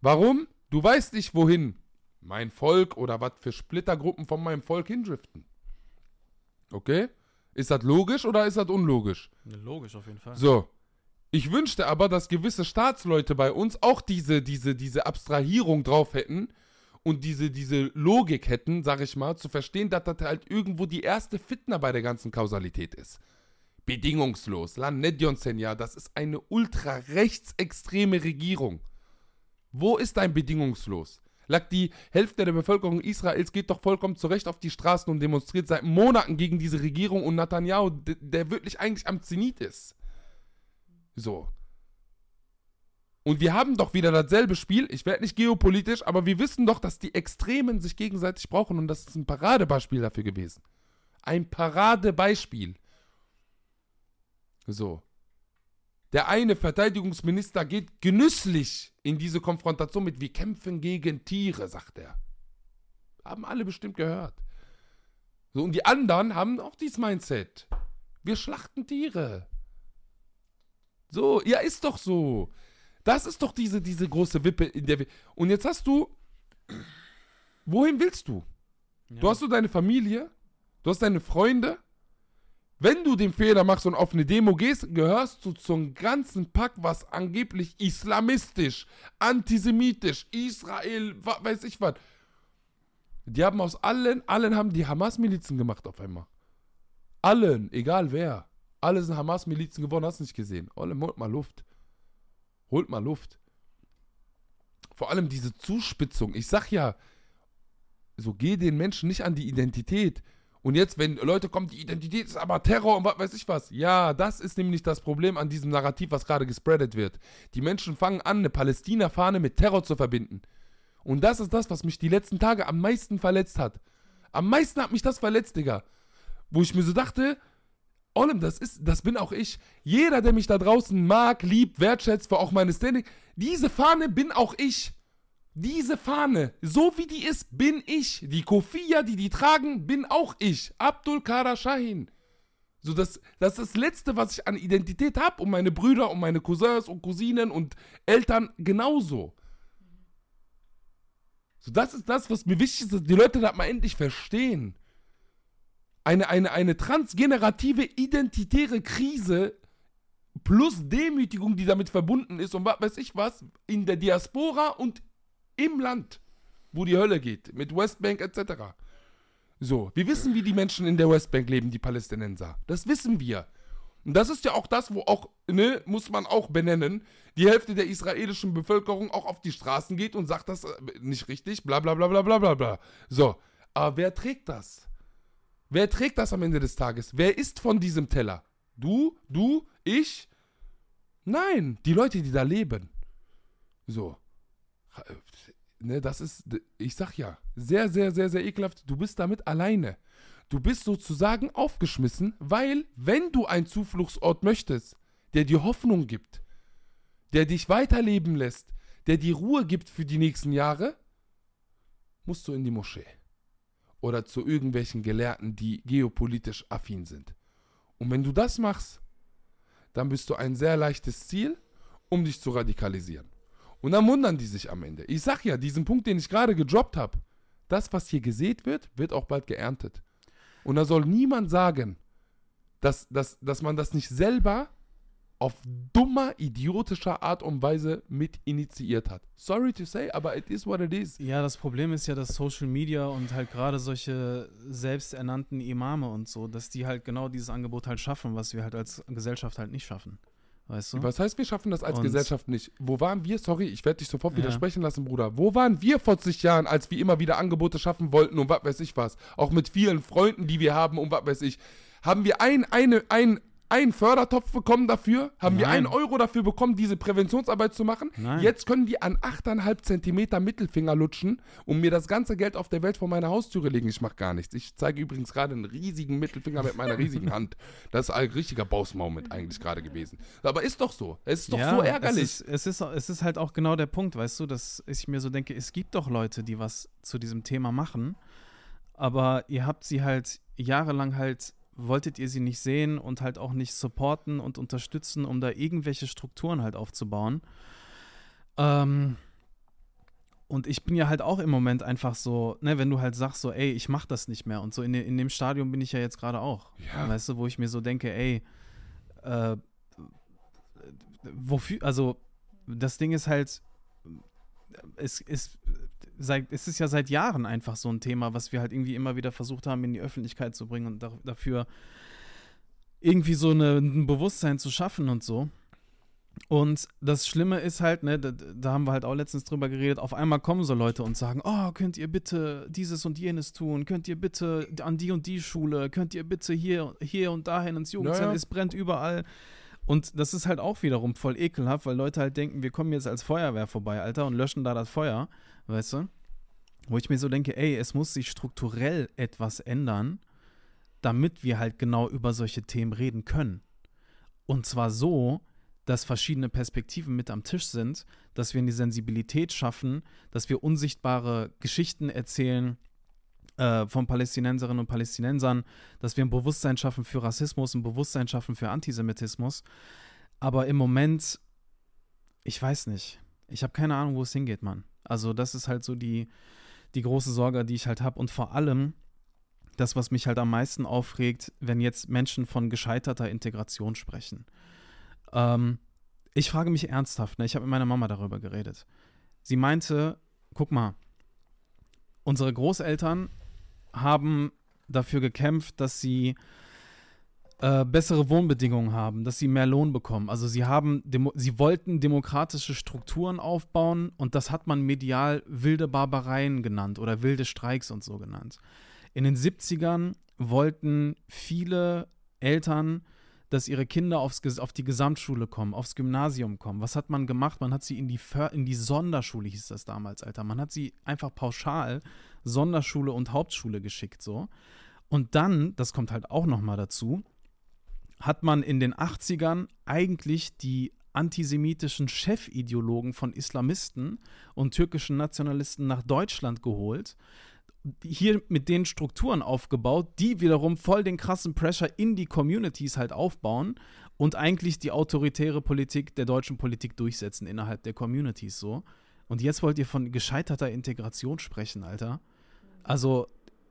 Warum? Du weißt nicht, wohin mein Volk oder was für Splittergruppen von meinem Volk hindriften. Okay? Ist das logisch oder ist das unlogisch? Logisch auf jeden Fall. So. Ich wünschte aber, dass gewisse Staatsleute bei uns auch diese, diese, diese Abstrahierung drauf hätten und diese, diese Logik hätten, sag ich mal, zu verstehen, dass das halt irgendwo die erste Fitner bei der ganzen Kausalität ist bedingungslos. La Nedion Senja, das ist eine ultra-rechtsextreme Regierung. Wo ist dein bedingungslos? Lag die Hälfte der Bevölkerung Israels geht doch vollkommen zurecht auf die Straßen und demonstriert seit Monaten gegen diese Regierung und Netanyahu, der wirklich eigentlich am Zenit ist. So. Und wir haben doch wieder dasselbe Spiel. Ich werde nicht geopolitisch, aber wir wissen doch, dass die Extremen sich gegenseitig brauchen und das ist ein Paradebeispiel dafür gewesen. Ein Paradebeispiel. So. Der eine Verteidigungsminister geht genüsslich in diese Konfrontation mit, wir kämpfen gegen Tiere, sagt er. Haben alle bestimmt gehört. So, und die anderen haben auch dieses Mindset. Wir schlachten Tiere. So, ja, ist doch so. Das ist doch diese, diese große Wippe, in der wir. Und jetzt hast du. Wohin willst du? Ja. Du hast so deine Familie, du hast deine Freunde. Wenn du den Fehler machst und auf eine Demo gehst, gehörst du zum ganzen Pack, was angeblich islamistisch, antisemitisch, Israel, weiß ich was. Die haben aus allen, allen haben die Hamas-Milizen gemacht auf einmal. Allen, egal wer. Alle sind Hamas-Milizen geworden, hast du nicht gesehen. Olle, holt mal Luft. Holt mal Luft. Vor allem diese Zuspitzung. Ich sag ja, so geh den Menschen nicht an die Identität. Und jetzt, wenn Leute kommen, die Identität ist aber Terror und was weiß ich was. Ja, das ist nämlich das Problem an diesem Narrativ, was gerade gespreadet wird. Die Menschen fangen an, eine Palästina-Fahne mit Terror zu verbinden. Und das ist das, was mich die letzten Tage am meisten verletzt hat. Am meisten hat mich das verletzt, Digga. Wo ich mir so dachte, Ollem, das ist, das bin auch ich. Jeder, der mich da draußen mag, liebt, wertschätzt, für auch meine Standing, diese Fahne bin auch ich. Diese Fahne, so wie die ist, bin ich. Die Kofia, die die tragen, bin auch ich. Abdul Kara Shahin. So, das, das ist das Letzte, was ich an Identität habe. Und meine Brüder und meine Cousins und Cousinen und Eltern genauso. So, das ist das, was mir wichtig ist, dass die Leute das mal endlich verstehen. Eine, eine, eine transgenerative, identitäre Krise plus Demütigung, die damit verbunden ist und was weiß ich was, in der Diaspora und im Land, wo die Hölle geht, mit Westbank etc. So, wir wissen, wie die Menschen in der Westbank leben, die Palästinenser. Das wissen wir. Und das ist ja auch das, wo auch, ne, muss man auch benennen, die Hälfte der israelischen Bevölkerung auch auf die Straßen geht und sagt das äh, nicht richtig, bla bla bla bla bla bla bla. So, aber wer trägt das? Wer trägt das am Ende des Tages? Wer ist von diesem Teller? Du, du, ich? Nein, die Leute, die da leben. So. Ne, das ist, ich sag ja, sehr, sehr, sehr, sehr ekelhaft. Du bist damit alleine. Du bist sozusagen aufgeschmissen, weil, wenn du einen Zufluchtsort möchtest, der dir Hoffnung gibt, der dich weiterleben lässt, der dir Ruhe gibt für die nächsten Jahre, musst du in die Moschee. Oder zu irgendwelchen Gelehrten, die geopolitisch affin sind. Und wenn du das machst, dann bist du ein sehr leichtes Ziel, um dich zu radikalisieren. Und dann wundern die sich am Ende. Ich sag ja, diesen Punkt, den ich gerade gedroppt habe, das, was hier gesät wird, wird auch bald geerntet. Und da soll niemand sagen, dass, dass, dass man das nicht selber auf dummer, idiotischer Art und Weise mit initiiert hat. Sorry to say, aber it is what it is. Ja, das Problem ist ja, dass Social Media und halt gerade solche selbsternannten Imame und so, dass die halt genau dieses Angebot halt schaffen, was wir halt als Gesellschaft halt nicht schaffen. Weißt du? Was heißt, wir schaffen das als Und- Gesellschaft nicht? Wo waren wir? Sorry, ich werde dich sofort Ja. widersprechen lassen, Bruder. Wo waren wir vor zig Jahren, als wir immer wieder Angebote schaffen wollten und was weiß ich was? Auch mit vielen Freunden, die wir haben und was weiß ich. Haben wir ein, eine, ein, einen Fördertopf bekommen dafür? Haben wir Nein. einen Euro dafür bekommen, diese Präventionsarbeit zu machen? Nein. Jetzt können die an 8,5 Zentimeter Mittelfinger lutschen und mir das ganze Geld auf der Welt vor meine Haustüre legen. Ich mache gar nichts. Ich zeige übrigens gerade einen riesigen Mittelfinger mit meiner riesigen Hand. Das ist ein richtiger Bausmoment eigentlich gerade gewesen. Aber ist doch so. Es ist doch so ärgerlich. Es ist, es, ist, es ist halt auch genau der Punkt, weißt du, dass ich mir so denke, es gibt doch Leute, die was zu diesem Thema machen, aber ihr habt sie halt jahrelang halt, wolltet ihr sie nicht sehen und halt auch nicht supporten und unterstützen, um da irgendwelche Strukturen halt aufzubauen. Ähm, und ich bin ja halt auch im Moment einfach so, ne, wenn du halt sagst so, ey, ich mach das nicht mehr und so in, in dem Stadium bin ich ja jetzt gerade auch. Ja. Weißt du, wo ich mir so denke, ey, äh, wofür, also das Ding ist halt, es ist, seit, es ist ja seit Jahren einfach so ein Thema, was wir halt irgendwie immer wieder versucht haben, in die Öffentlichkeit zu bringen und da, dafür irgendwie so eine, ein Bewusstsein zu schaffen und so. Und das Schlimme ist halt, ne, da, da haben wir halt auch letztens drüber geredet, auf einmal kommen so Leute und sagen, oh, könnt ihr bitte dieses und jenes tun, könnt ihr bitte an die und die Schule, könnt ihr bitte hier, hier und dahin ins Jugendzentrum, Naja. es brennt überall. Und das ist halt auch wiederum voll ekelhaft, weil Leute halt denken, wir kommen jetzt als Feuerwehr vorbei, Alter, und löschen da das Feuer, weißt du? Wo ich mir so denke, ey, es muss sich strukturell etwas ändern, damit wir halt genau über solche Themen reden können. Und zwar so, dass verschiedene Perspektiven mit am Tisch sind, dass wir eine Sensibilität schaffen, dass wir unsichtbare Geschichten erzählen äh, von Palästinenserinnen und Palästinensern, dass wir ein Bewusstsein schaffen für Rassismus, ein Bewusstsein schaffen für Antisemitismus. Aber im Moment, ich weiß nicht. Ich habe keine Ahnung, wo es hingeht, Mann. Also das ist halt so die, die große Sorge, die ich halt habe. Und vor allem das, was mich halt am meisten aufregt, wenn jetzt Menschen von gescheiterter Integration sprechen. Ähm, ich frage mich ernsthaft, ne? ich habe mit meiner Mama darüber geredet. Sie meinte, guck mal, unsere Großeltern haben dafür gekämpft, dass sie äh, bessere Wohnbedingungen haben, dass sie mehr Lohn bekommen. Also sie haben, demo sie wollten demokratische Strukturen aufbauen und das hat man medial wilde Barbareien genannt oder wilde Streiks und so genannt. In den 70ern wollten viele Eltern, dass ihre Kinder aufs, auf die Gesamtschule kommen, aufs Gymnasium kommen. Was hat man gemacht? Man hat sie in die, in die Sonderschule, hieß das damals, Alter. Man hat sie einfach pauschal Sonderschule und Hauptschule geschickt, so. Und dann, das kommt halt auch noch mal dazu, hat man in den 80ern eigentlich die antisemitischen Chefideologen von Islamisten und türkischen Nationalisten nach Deutschland geholt, hier mit den Strukturen aufgebaut, die wiederum voll den krassen Pressure in die Communities halt aufbauen und eigentlich die autoritäre Politik der deutschen Politik durchsetzen innerhalb der Communities so. Und jetzt wollt ihr von gescheiterter Integration sprechen, Alter. Also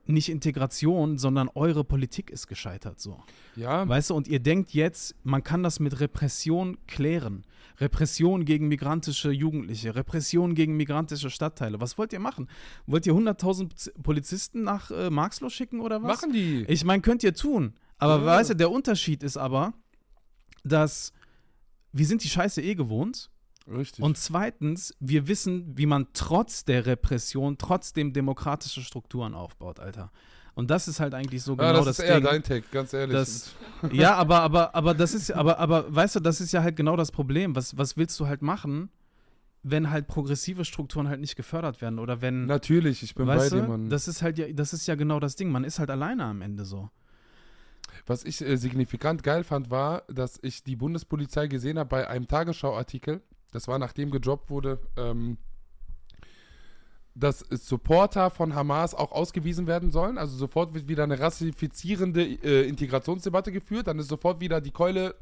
nicht Integration, sondern eure Politik ist gescheitert so. Ja. Weißt du, und ihr denkt jetzt, man kann das mit Repression klären. Repression gegen migrantische Jugendliche, Repression gegen migrantische Stadtteile. Was wollt ihr machen? Wollt ihr 100.000 Polizisten nach äh, Marxloh schicken oder was? Machen die. Ich meine, könnt ihr tun. Aber Ja. weißt du, der Unterschied ist aber, dass wir sind die Scheiße eh gewohnt. Richtig. Und zweitens, wir wissen, wie man trotz der Repression trotzdem demokratische Strukturen aufbaut, Alter. Und das ist halt eigentlich so ja, genau das, das, ist eher Ding. dein Take, ganz ehrlich. Das- Ja, aber, aber, aber das ist, aber, aber weißt du, das ist ja halt genau das Problem. Was, was willst du halt machen, wenn halt progressive Strukturen halt nicht gefördert werden oder wenn, Natürlich, ich bin bei dir, Mann. das ist halt ja, das ist ja genau das Ding. Man ist halt alleine am Ende so. Was ich äh, signifikant geil fand, war, dass ich die Bundespolizei gesehen habe bei einem Tagesschau-Artikel. Das war nachdem gedroppt wurde, ähm, dass Supporter von Hamas auch ausgewiesen werden sollen. Also sofort wird wieder eine rassifizierende äh, Integrationsdebatte geführt. Dann ist sofort wieder die Keule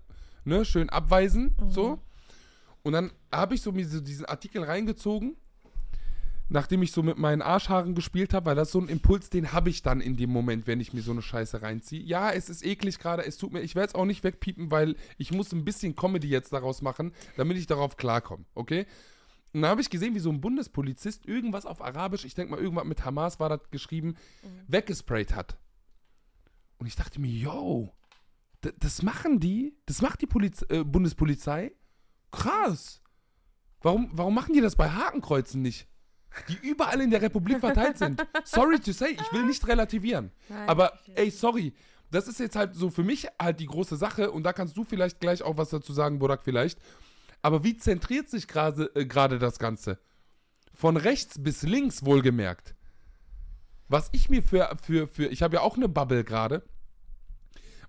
ne, schön abweisen. So. Und dann habe ich so diesen Artikel reingezogen, nachdem ich so mit meinen Arschhaaren gespielt habe, weil das so ein Impuls, den habe ich dann in dem Moment, wenn ich mir so eine Scheiße reinziehe. Ja, es ist eklig gerade, es tut mir, ich werde es auch nicht wegpiepen, weil ich muss ein bisschen Comedy jetzt daraus machen, damit ich darauf klarkomme, okay? Und dann habe ich gesehen, wie so ein Bundespolizist irgendwas auf Arabisch, ich denke mal irgendwas mit Hamas war das geschrieben, weggesprayt hat. Und ich dachte mir, yo, das machen die, das macht die Poliz äh, Bundespolizei? Krass. Warum, warum machen die das bei Hakenkreuzen nicht? Die überall in der Republik verteilt sind. Sorry to say, ich will nicht relativieren. Nein, Aber ey, sorry. Das ist jetzt halt so für mich halt die große Sache und da kannst du vielleicht gleich auch was dazu sagen, Borak vielleicht. Aber wie zentriert sich gerade äh, das Ganze? Von rechts bis links wohlgemerkt. Was ich mir für, für, für ich habe ja auch eine Bubble gerade,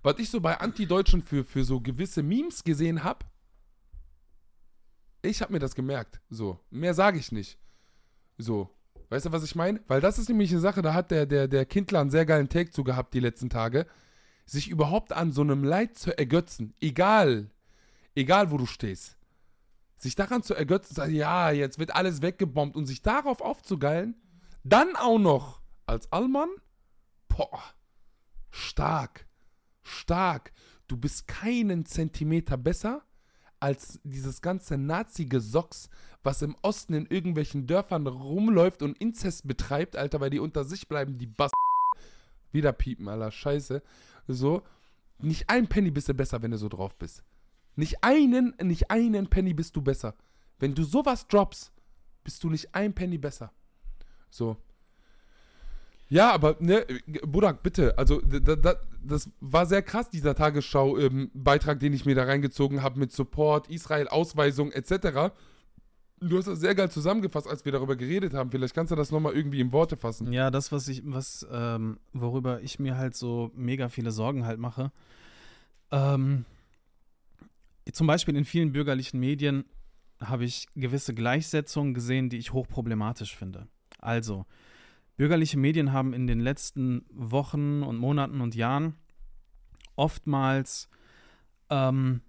was ich so bei Anti-Deutschen für, für so gewisse Memes gesehen habe, ich habe mir das gemerkt. So, mehr sage ich nicht. So, weißt du, was ich meine? Weil das ist nämlich eine Sache, da hat der, der, der Kindler einen sehr geilen Take zu gehabt die letzten Tage. Sich überhaupt an so einem Leid zu ergötzen, egal, egal wo du stehst. Sich daran zu ergötzen, sagen, ja, jetzt wird alles weggebombt und sich darauf aufzugeilen, dann auch noch als Allmann, boah, stark, stark. Du bist keinen Zentimeter besser als dieses ganze Nazi-Gesocks, was im Osten in irgendwelchen Dörfern rumläuft und Inzest betreibt, Alter, weil die unter sich bleiben, die Bass. Wieder piepen, Alter, scheiße. So, nicht ein Penny bist du besser, wenn du so drauf bist. Nicht einen, nicht einen Penny bist du besser. Wenn du sowas droppst, bist du nicht ein Penny besser. So. Ja, aber, ne, Burak, bitte, also, da, da, das war sehr krass, dieser Tagesschau-Beitrag, den ich mir da reingezogen habe mit Support, Israel, Ausweisung, etc. Du hast das sehr geil zusammengefasst, als wir darüber geredet haben. Vielleicht kannst du das nochmal irgendwie in Worte fassen. Ja, das, was ich, was, ähm, worüber ich mir halt so mega viele Sorgen halt mache. Ähm, zum Beispiel in vielen bürgerlichen Medien habe ich gewisse Gleichsetzungen gesehen, die ich hochproblematisch finde. Also, bürgerliche Medien haben in den letzten Wochen und Monaten und Jahren oftmals, ähm,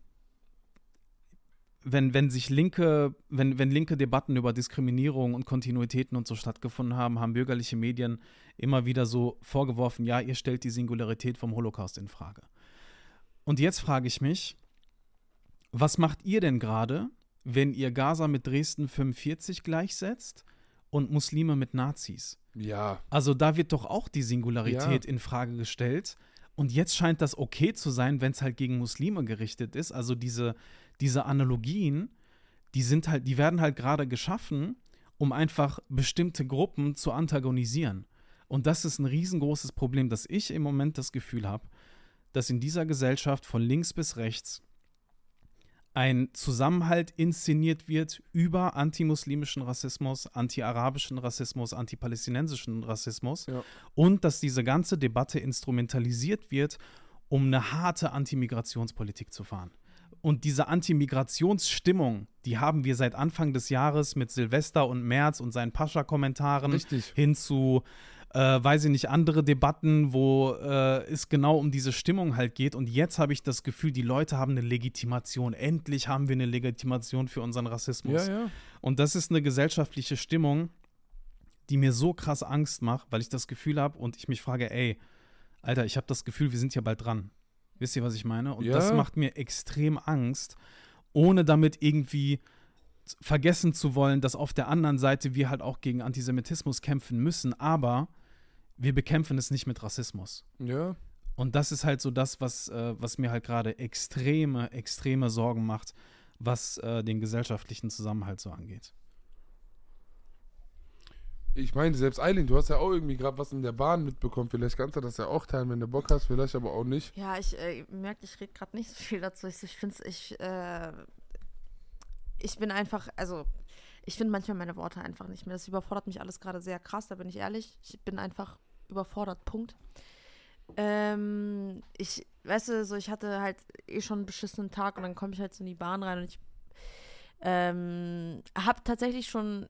wenn, wenn sich linke, wenn, wenn linke Debatten über Diskriminierung und Kontinuitäten und so stattgefunden haben, haben bürgerliche Medien immer wieder so vorgeworfen, ja, ihr stellt die Singularität vom Holocaust in Frage. Und jetzt frage ich mich, was macht ihr denn gerade, wenn ihr Gaza mit Dresden 45 gleichsetzt und Muslime mit Nazis? Ja. Also da wird doch auch die Singularität Ja. in Frage gestellt. Und jetzt scheint das okay zu sein, wenn es halt gegen Muslime gerichtet ist. Also diese, diese Analogien, die sind halt, die werden halt gerade geschaffen, um einfach bestimmte Gruppen zu antagonisieren. Und das ist ein riesengroßes Problem, dass ich im Moment das Gefühl habe, dass in dieser Gesellschaft von links bis rechts ein Zusammenhalt inszeniert wird über antimuslimischen Rassismus, anti-arabischen Rassismus, anti-palästinensischen Rassismus Ja. und dass diese ganze Debatte instrumentalisiert wird, um eine harte Antimigrationspolitik zu fahren. Und diese Antimigrationsstimmung, die haben wir seit Anfang des Jahres mit Silvester und März und seinen Pascha-Kommentaren hin zu, äh, weiß ich nicht, andere Debatten, wo äh, es genau um diese Stimmung halt geht. Und jetzt habe ich das Gefühl, die Leute haben eine Legitimation. Endlich haben wir eine Legitimation für unseren Rassismus. Ja, ja. Und das ist eine gesellschaftliche Stimmung, die mir so krass Angst macht, weil ich das Gefühl habe und ich mich frage, ey, Alter, ich habe das Gefühl, wir sind ja bald dran. Wisst ihr, was ich meine? Und Ja. das macht mir extrem Angst, ohne damit irgendwie vergessen zu wollen, dass auf der anderen Seite wir halt auch gegen Antisemitismus kämpfen müssen, aber wir bekämpfen es nicht mit Rassismus. Ja. Und das ist halt so das, was, äh, was mir halt gerade extreme, extreme Sorgen macht, was äh, den gesellschaftlichen Zusammenhalt so angeht. Ich meine, selbst Eileen, du hast ja auch irgendwie gerade was in der Bahn mitbekommen. Vielleicht kannst du das ja auch teilen, wenn du Bock hast, vielleicht aber auch nicht. Ja, ich äh, merke, ich rede gerade nicht so viel dazu. Ich, ich finde es, ich, äh, ich bin einfach, also ich finde manchmal meine Worte einfach nicht mehr. Das überfordert mich alles gerade sehr krass, da bin ich ehrlich. Ich bin einfach überfordert, Punkt. Ähm, ich, weißt du, so ich hatte halt eh schon einen beschissenen Tag und dann komme ich halt so in die Bahn rein und ich ähm, habe tatsächlich schon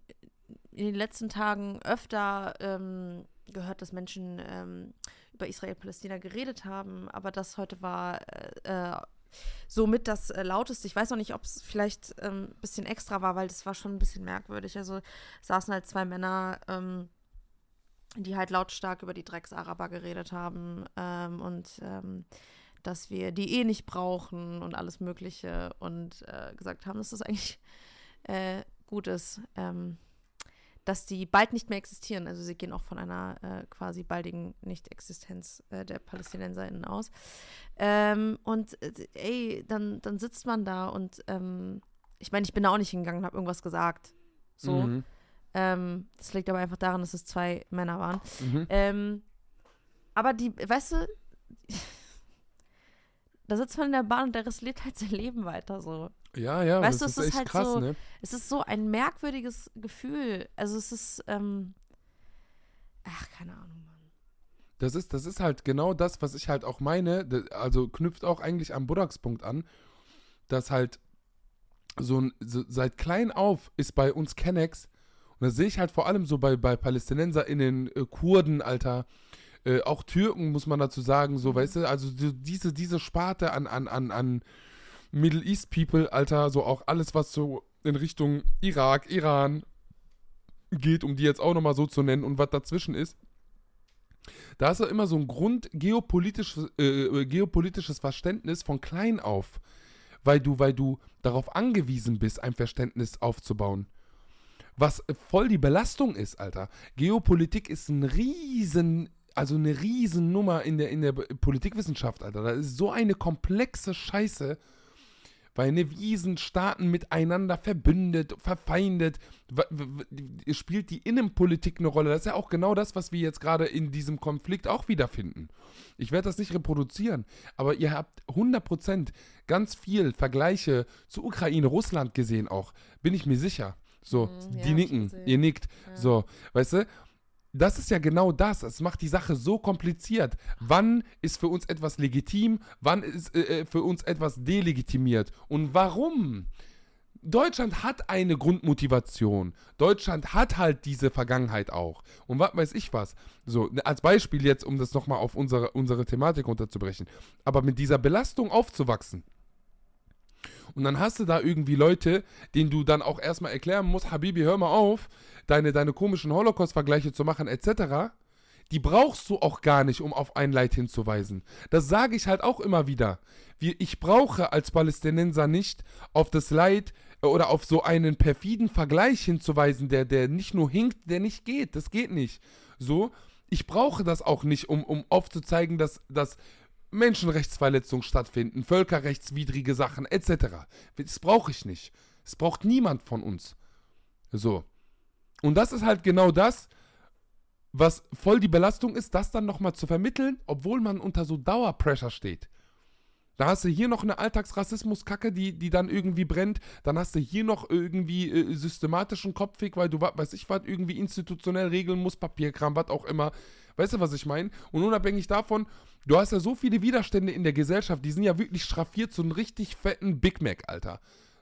in den letzten Tagen öfter ähm, gehört, dass Menschen ähm, über Israel-Palästina geredet haben, aber das heute war äh, äh, somit das äh, lauteste. Ich weiß noch nicht, ob es vielleicht ein ähm, bisschen extra war, weil das war schon ein bisschen merkwürdig. Also saßen halt zwei Männer, ähm, die halt lautstark über die Drecksaraber geredet haben ähm, und ähm, dass wir die eh nicht brauchen und alles Mögliche und äh, gesagt haben, dass das eigentlich äh, gut ist. Ähm, dass die bald nicht mehr existieren. Also sie gehen auch von einer äh, quasi baldigen Nicht-Existenz äh, der PalästinenserInnen aus. Ähm, und äh, ey, dann, dann sitzt man da und ähm, ich meine, ich bin da auch nicht hingegangen und habe irgendwas gesagt. So. Mhm. Ähm, das liegt aber einfach daran, dass es zwei Männer waren. Mhm. Ähm, aber die, weißt du, da sitzt man in der Bahn und der Rest lebt halt sein Leben weiter so. Ja, ja, Weißt das du, ist es ist echt halt krass, so- ne? Es ist so ein merkwürdiges Gefühl. Also es ist, ähm, ach, keine Ahnung, Mann. Das ist, das ist halt genau das, was ich halt auch meine. Also knüpft auch eigentlich am Buddhas-Punkt an, dass halt so, ein, so seit klein auf ist bei uns Kennex, und das sehe ich halt vor allem so bei, bei PalästinenserInnen, äh, Kurden, Alter, äh, auch Türken, muss man dazu sagen, so, weißt du, also so diese, diese Sparte an, an, an, an Middle East People, Alter, so auch alles, was so in Richtung Irak, Iran geht, um die jetzt auch nochmal so zu nennen und was dazwischen ist. Da ist ja immer so ein Grund geopolitisches, äh, geopolitisches Verständnis von klein auf, weil du, weil du darauf angewiesen bist, ein Verständnis aufzubauen. Was voll die Belastung ist, Alter. Geopolitik ist ein riesen, also eine riesen Nummer in der, in der Politikwissenschaft, Alter. Das ist so eine komplexe Scheiße, weil ne, wie sind Staaten miteinander verbündet, verfeindet, spielt die Innenpolitik eine Rolle. Das ist ja auch genau das, was wir jetzt gerade in diesem Konflikt auch wiederfinden. Ich werde das nicht reproduzieren, aber ihr habt 100% ganz viel Vergleiche zu Ukraine, Russland gesehen auch, bin ich mir sicher. So, Mhm, ja, die nicken, ihr nickt. Ja. So, weißt du, das ist ja genau das. Es macht die Sache so kompliziert. Wann ist für uns etwas legitim? Wann ist äh, äh, für uns etwas delegitimiert? Und warum? Deutschland hat eine Grundmotivation. Deutschland hat halt diese Vergangenheit auch. Und was weiß ich was. So, als Beispiel jetzt, um das nochmal auf unsere, unsere Thematik runterzubrechen. Aber mit dieser Belastung aufzuwachsen. Und dann hast du da irgendwie Leute, denen du dann auch erstmal erklären musst, Habibi, hör mal auf, deine, deine komischen Holocaust-Vergleiche zu machen, etc. Die brauchst du auch gar nicht, um auf ein Leid hinzuweisen. Das sage ich halt auch immer wieder. Ich brauche als Palästinenser nicht auf das Leid oder auf so einen perfiden Vergleich hinzuweisen, der, der nicht nur hinkt, der nicht geht. Das geht nicht. So, ich brauche das auch nicht, um, um aufzuzeigen, dass, dass Menschenrechtsverletzungen stattfinden, völkerrechtswidrige Sachen etc. Das brauche ich nicht. Das braucht niemand von uns. So. Und das ist halt genau das, was voll die Belastung ist, das dann nochmal zu vermitteln, obwohl man unter so Dauerpressure steht. Da hast du hier noch eine Alltagsrassismus-Kacke, die, die dann irgendwie brennt. Dann hast du hier noch irgendwie äh, systematischen Kopfweg, weil du, weiß ich was, irgendwie institutionell regeln musst, Papierkram, was auch immer. Weißt du, was ich meine? Und unabhängig davon, du hast ja so viele Widerstände in der Gesellschaft, die sind ja wirklich schraffiert zu einem richtig fetten Big Mac, Alter.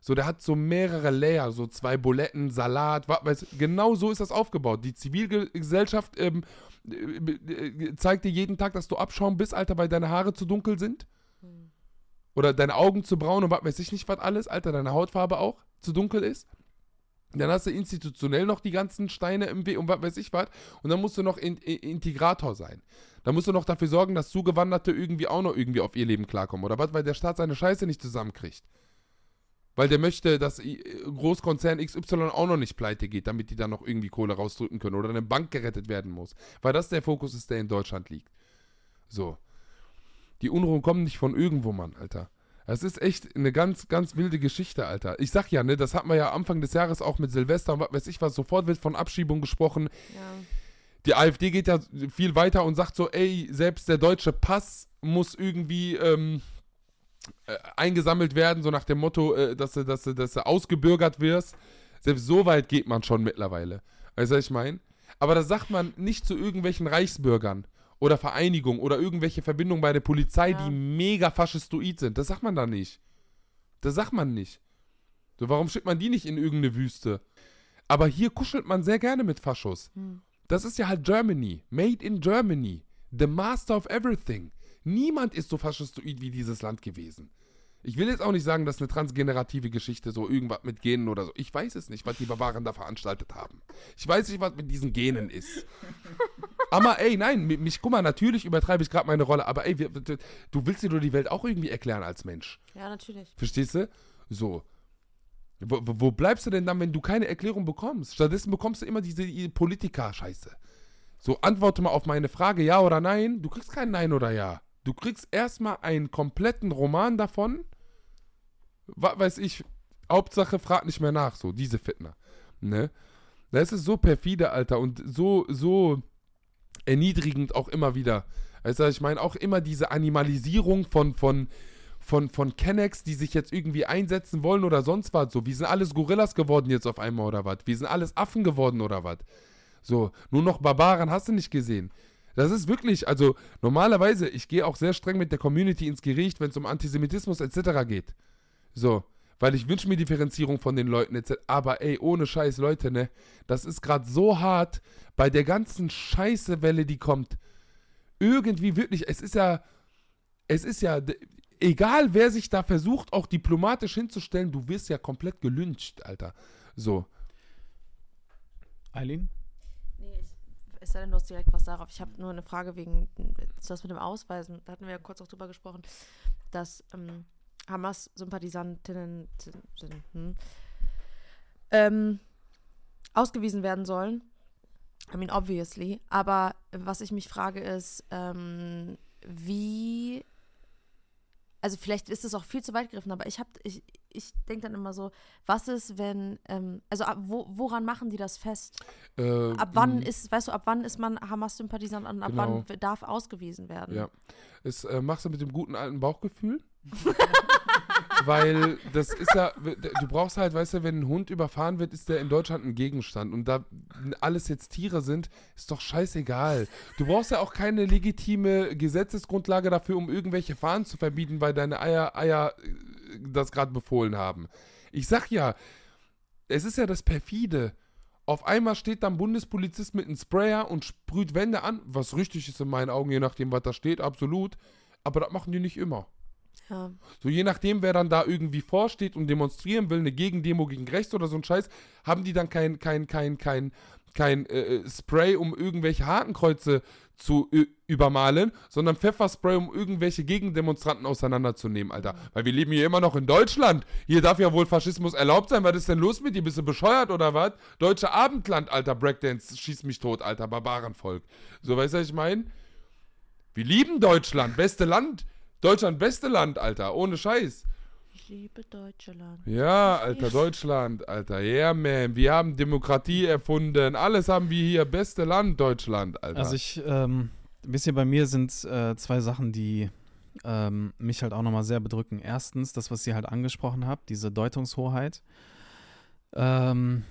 So, der hat so mehrere Layer, so zwei Buletten, Salat, was weiß Genau so ist das aufgebaut. Die Zivilgesellschaft ähm, äh, äh, zeigt dir jeden Tag, dass du Abschaum bist, Alter, weil deine Haare zu dunkel sind. Oder deine Augen zu braun und was weiß ich nicht, was alles, Alter, deine Hautfarbe auch zu dunkel ist. Dann hast du institutionell noch die ganzen Steine im Weg und was weiß ich was. Und dann musst du noch in, in, Integrator sein. Dann musst du noch dafür sorgen, dass Zugewanderte irgendwie auch noch irgendwie auf ihr Leben klarkommen. Oder was, weil der Staat seine Scheiße nicht zusammenkriegt. Weil der möchte, dass Großkonzern XY auch noch nicht pleite geht, damit die dann noch irgendwie Kohle rausdrücken können. Oder eine Bank gerettet werden muss. Weil das der Fokus ist, der in Deutschland liegt. So. Die Unruhen kommen nicht von irgendwo, Mann, Alter. Das ist echt eine ganz, ganz wilde Geschichte, Alter. Ich sag ja, ne, das hat man ja Anfang des Jahres auch mit Silvester und was weiß ich was, sofort wird von Abschiebung gesprochen. Ja. Die AfD geht ja viel weiter und sagt so, ey, selbst der deutsche Pass muss irgendwie ähm, äh, eingesammelt werden, so nach dem Motto, äh, dass, du, dass, du, dass du ausgebürgert wirst. Selbst so weit geht man schon mittlerweile. Weißt du, was ich meine? Aber das sagt man nicht zu irgendwelchen Reichsbürgern oder Vereinigung oder irgendwelche Verbindungen bei der Polizei, ja. die mega faschistoid sind. Das sagt man da nicht. Das sagt man nicht. So, warum schickt man die nicht in irgendeine Wüste? Aber hier kuschelt man sehr gerne mit Faschos. Hm. Das ist ja halt Germany. Made in Germany. The master of everything. Niemand ist so faschistoid wie dieses Land gewesen. Ich will jetzt auch nicht sagen, dass eine transgenerative Geschichte so irgendwas mit Genen oder so. Ich weiß es nicht, was die Barbaren da veranstaltet haben. Ich weiß nicht, was mit diesen Genen ist. Aber ey, nein, mich, guck mal, natürlich übertreibe ich gerade meine Rolle, aber ey, wir, du willst dir doch die Welt auch irgendwie erklären als Mensch. Ja, natürlich. Verstehst du? So. Wo, wo bleibst du denn dann, wenn du keine Erklärung bekommst? Stattdessen bekommst du immer diese Politiker-Scheiße. So, antworte mal auf meine Frage, ja oder nein. Du kriegst kein Nein oder Ja. Du kriegst erstmal einen kompletten Roman davon. Was weiß ich, Hauptsache frag nicht mehr nach, so, diese Fitner. Ne? Das ist so perfide, Alter, und so, so erniedrigend auch immer wieder. Also ich meine auch immer diese Animalisierung von, von, von, von Kennex, die sich jetzt irgendwie einsetzen wollen oder sonst was. So, wir sind alles Gorillas geworden jetzt auf einmal oder was? Wir sind alles Affen geworden oder was? So, nur noch Barbaren hast du nicht gesehen. Das ist wirklich, also normalerweise, ich gehe auch sehr streng mit der Community ins Gericht, wenn es um Antisemitismus etc. geht. So, weil ich wünsche mir Differenzierung von den Leuten etc. Aber ey, ohne Scheiß, Leute, ne? Das ist gerade so hart bei der ganzen Scheißewelle, die kommt. Irgendwie wirklich, es ist ja, es ist ja, egal wer sich da versucht, auch diplomatisch hinzustellen, du wirst ja komplett gelünscht, Alter. So. Eileen? Es sei denn, du hast direkt was darauf. Ich habe nur eine Frage wegen das mit dem Ausweisen. Da hatten wir ja kurz auch drüber gesprochen, dass ähm, Hamas-Sympathisantinnen hm, ähm, ausgewiesen werden sollen. I mean, obviously. Aber was ich mich frage ist, ähm, wie. Also vielleicht ist es auch viel zu weit gegriffen, aber ich habe, ich, ich denke dann immer so, was ist, wenn, ähm, also ab, wo, woran machen die das fest? Äh, ab wann ist, weißt du, ab wann ist man Hamas-Sympathisant und ab genau. wann darf ausgewiesen werden? Ja. Es, äh, machst du mit dem guten alten Bauchgefühl? weil das ist ja, du brauchst halt, weißt du, wenn ein Hund überfahren wird, ist der in Deutschland ein Gegenstand. Und da alles jetzt Tiere sind, ist doch scheißegal. Du brauchst ja auch keine legitime Gesetzesgrundlage dafür, um irgendwelche Fahren zu verbieten, weil deine Eier, Eier äh, das gerade befohlen haben. Ich sag ja, es ist ja das perfide. Auf einmal steht dann Bundespolizist mit einem Sprayer und sprüht Wände an, was richtig ist in meinen Augen, je nachdem, was da steht, absolut. Aber das machen die nicht immer. Ja. So je nachdem, wer dann da irgendwie vorsteht und demonstrieren will, eine Gegendemo gegen rechts oder so ein Scheiß, haben die dann kein, kein, kein, kein, kein äh, Spray, um irgendwelche Hakenkreuze zu übermalen, sondern Pfefferspray, um irgendwelche Gegendemonstranten auseinanderzunehmen, Alter. Weil wir leben hier immer noch in Deutschland. Hier darf ja wohl Faschismus erlaubt sein. Was ist denn los mit dir? Bist du bescheuert oder was? Deutsche Abendland, Alter. Breakdance, schieß mich tot, Alter. Barbarenvolk. So, weißt du, was ich meine? Wir lieben Deutschland. Beste Land. Deutschland, beste Land, Alter. Ohne Scheiß. Ich liebe Deutschland. Ja, Alter, Deutschland, Alter. Yeah, man. Wir haben Demokratie erfunden. Alles haben wir hier. Beste Land, Deutschland, Alter. Also ich, ähm, wisst ihr, bei mir sind äh, zwei Sachen, die ähm, mich halt auch nochmal sehr bedrücken. Erstens, das, was ihr halt angesprochen habt, diese Deutungshoheit. Ähm,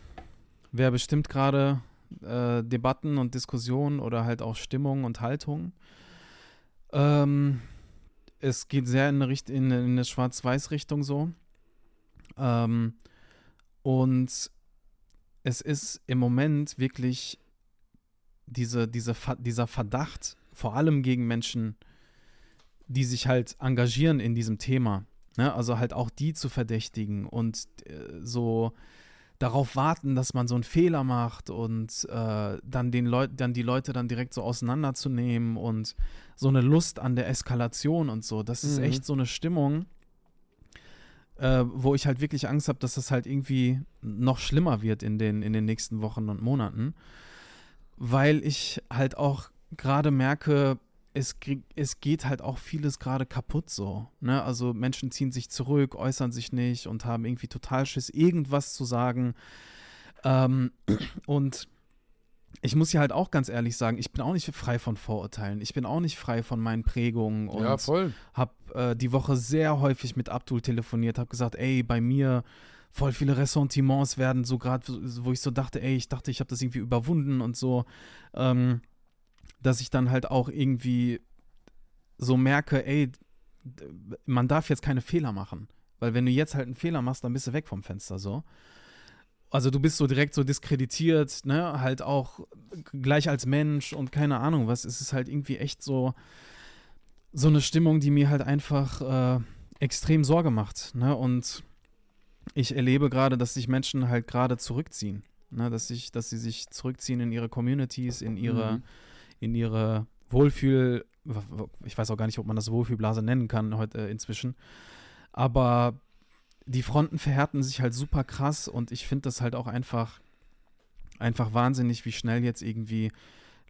wer bestimmt gerade äh, Debatten und Diskussionen oder halt auch Stimmung und Haltung? Ähm, es geht sehr in eine, eine Schwarz-Weiß-Richtung so. Ähm, und es ist im Moment wirklich diese, diese, dieser Verdacht, vor allem gegen Menschen, die sich halt engagieren in diesem Thema. Ne? Also halt auch die zu verdächtigen und äh, so darauf warten, dass man so einen Fehler macht und äh, dann, den Leut dann die Leute dann direkt so auseinanderzunehmen und so eine Lust an der Eskalation und so. Das ist mhm. echt so eine Stimmung, äh, wo ich halt wirklich Angst habe, dass das halt irgendwie noch schlimmer wird in den, in den nächsten Wochen und Monaten. Weil ich halt auch gerade merke, es, es geht halt auch vieles gerade kaputt so. Ne? Also Menschen ziehen sich zurück, äußern sich nicht und haben irgendwie total Schiss, irgendwas zu sagen. Ähm, und ich muss ja halt auch ganz ehrlich sagen, ich bin auch nicht frei von Vorurteilen. Ich bin auch nicht frei von meinen Prägungen und ja, voll. habe äh, die Woche sehr häufig mit Abdul telefoniert, habe gesagt, ey, bei mir voll viele Ressentiments werden so gerade, wo ich so dachte, ey, ich dachte, ich habe das irgendwie überwunden und so, ähm, dass ich dann halt auch irgendwie so merke, ey, man darf jetzt keine Fehler machen, weil wenn du jetzt halt einen Fehler machst, dann bist du weg vom Fenster so also du bist so direkt so diskreditiert, ne, halt auch gleich als Mensch und keine Ahnung was. Es ist halt irgendwie echt so, so eine Stimmung, die mir halt einfach äh, extrem Sorge macht, ne, und ich erlebe gerade, dass sich Menschen halt gerade zurückziehen, ne, dass sich, dass sie sich zurückziehen in ihre Communities, in ihre, mhm. In ihre Wohlfühl, ich weiß auch gar nicht, ob man das Wohlfühlblase nennen kann heute äh, inzwischen, aber die Fronten verhärten sich halt super krass und ich finde das halt auch einfach, einfach wahnsinnig, wie schnell jetzt irgendwie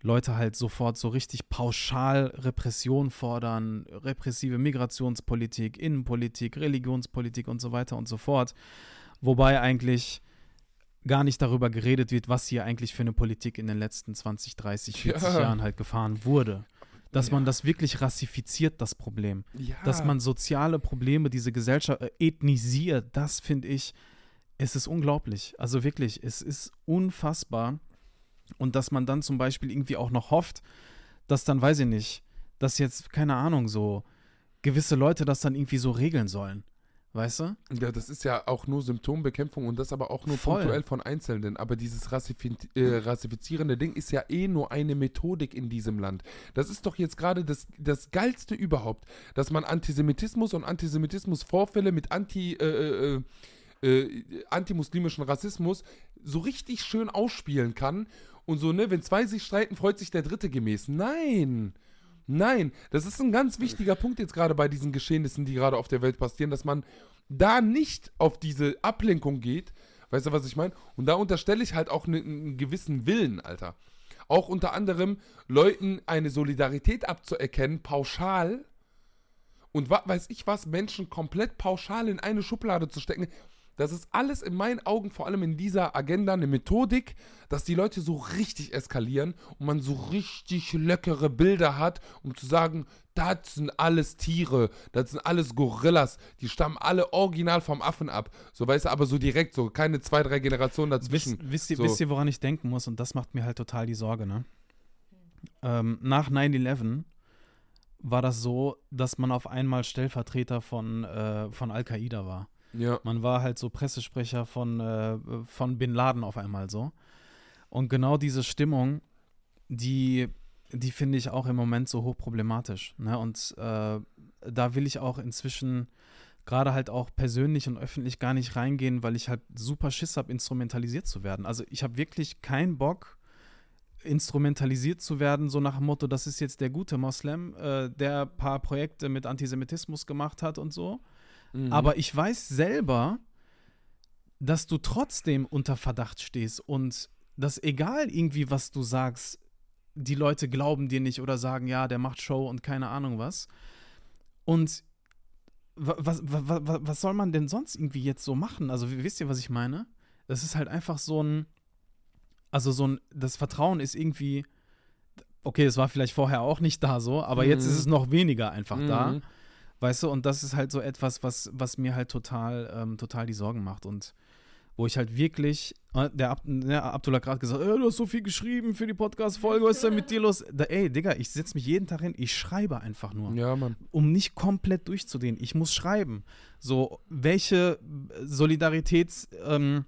Leute halt sofort so richtig pauschal Repression fordern, repressive Migrationspolitik, Innenpolitik, Religionspolitik und so weiter und so fort. Wobei eigentlich gar nicht darüber geredet wird, was hier eigentlich für eine Politik in den letzten 20, 30, 40 ja. Jahren halt gefahren wurde dass ja. man das wirklich rassifiziert, das Problem. Ja. Dass man soziale Probleme, diese Gesellschaft äh, ethnisiert, das finde ich, es ist unglaublich. Also wirklich, es ist unfassbar. Und dass man dann zum Beispiel irgendwie auch noch hofft, dass dann, weiß ich nicht, dass jetzt, keine Ahnung, so gewisse Leute das dann irgendwie so regeln sollen. Weißt du? Ja, das ist ja auch nur Symptombekämpfung und das aber auch nur Voll. punktuell von Einzelnen. Aber dieses Rassifiz äh, rassifizierende Ding ist ja eh nur eine Methodik in diesem Land. Das ist doch jetzt gerade das, das Geilste überhaupt, dass man Antisemitismus und Antisemitismusvorfälle mit Anti, äh, äh, äh, antimuslimischen Rassismus so richtig schön ausspielen kann. Und so, ne, wenn zwei sich streiten, freut sich der Dritte gemäß. Nein! Nein, das ist ein ganz wichtiger Punkt jetzt gerade bei diesen Geschehnissen, die gerade auf der Welt passieren, dass man da nicht auf diese Ablenkung geht. Weißt du, was ich meine? Und da unterstelle ich halt auch ne, einen gewissen Willen, Alter. Auch unter anderem Leuten eine Solidarität abzuerkennen, pauschal. Und was weiß ich was, Menschen komplett pauschal in eine Schublade zu stecken. Das ist alles in meinen Augen, vor allem in dieser Agenda, eine Methodik, dass die Leute so richtig eskalieren und man so richtig leckere Bilder hat, um zu sagen, das sind alles Tiere, das sind alles Gorillas, die stammen alle original vom Affen ab. So weißt du, aber so direkt, so keine zwei, drei Generationen dazwischen. Wisst, wisst, ihr, so. wisst ihr, woran ich denken muss? Und das macht mir halt total die Sorge, ne? Ähm, nach 9-11 war das so, dass man auf einmal Stellvertreter von, äh, von Al-Qaida war. Ja. Man war halt so Pressesprecher von, äh, von Bin Laden auf einmal so. Und genau diese Stimmung, die, die finde ich auch im Moment so hochproblematisch. Ne? Und äh, da will ich auch inzwischen gerade halt auch persönlich und öffentlich gar nicht reingehen, weil ich halt super Schiss habe, instrumentalisiert zu werden. Also ich habe wirklich keinen Bock, instrumentalisiert zu werden, so nach dem Motto, das ist jetzt der gute Moslem, äh, der ein paar Projekte mit Antisemitismus gemacht hat und so. Mhm. Aber ich weiß selber, dass du trotzdem unter Verdacht stehst und dass egal irgendwie, was du sagst, die Leute glauben dir nicht oder sagen, ja, der macht Show und keine Ahnung was. Und wa- was, wa- wa- wa- was soll man denn sonst irgendwie jetzt so machen? Also, wisst ihr, was ich meine? Das ist halt einfach so ein, also so ein, das Vertrauen ist irgendwie, okay, es war vielleicht vorher auch nicht da so, aber jetzt Mhm. ist es noch weniger einfach da. Weißt du, und das ist halt so etwas, was, was mir halt total, ähm, total die Sorgen macht. Und wo ich halt wirklich, äh, der, Ab, der Abdullah gerade gesagt, äh, du hast so viel geschrieben für die Podcast-Folge, was ist denn mit dir los? Da, ey, Digga, ich setze mich jeden Tag hin, ich schreibe einfach nur, Ja, Mann. um nicht komplett durchzudehnen. Ich muss schreiben. So, welche Solidaritäts- ähm,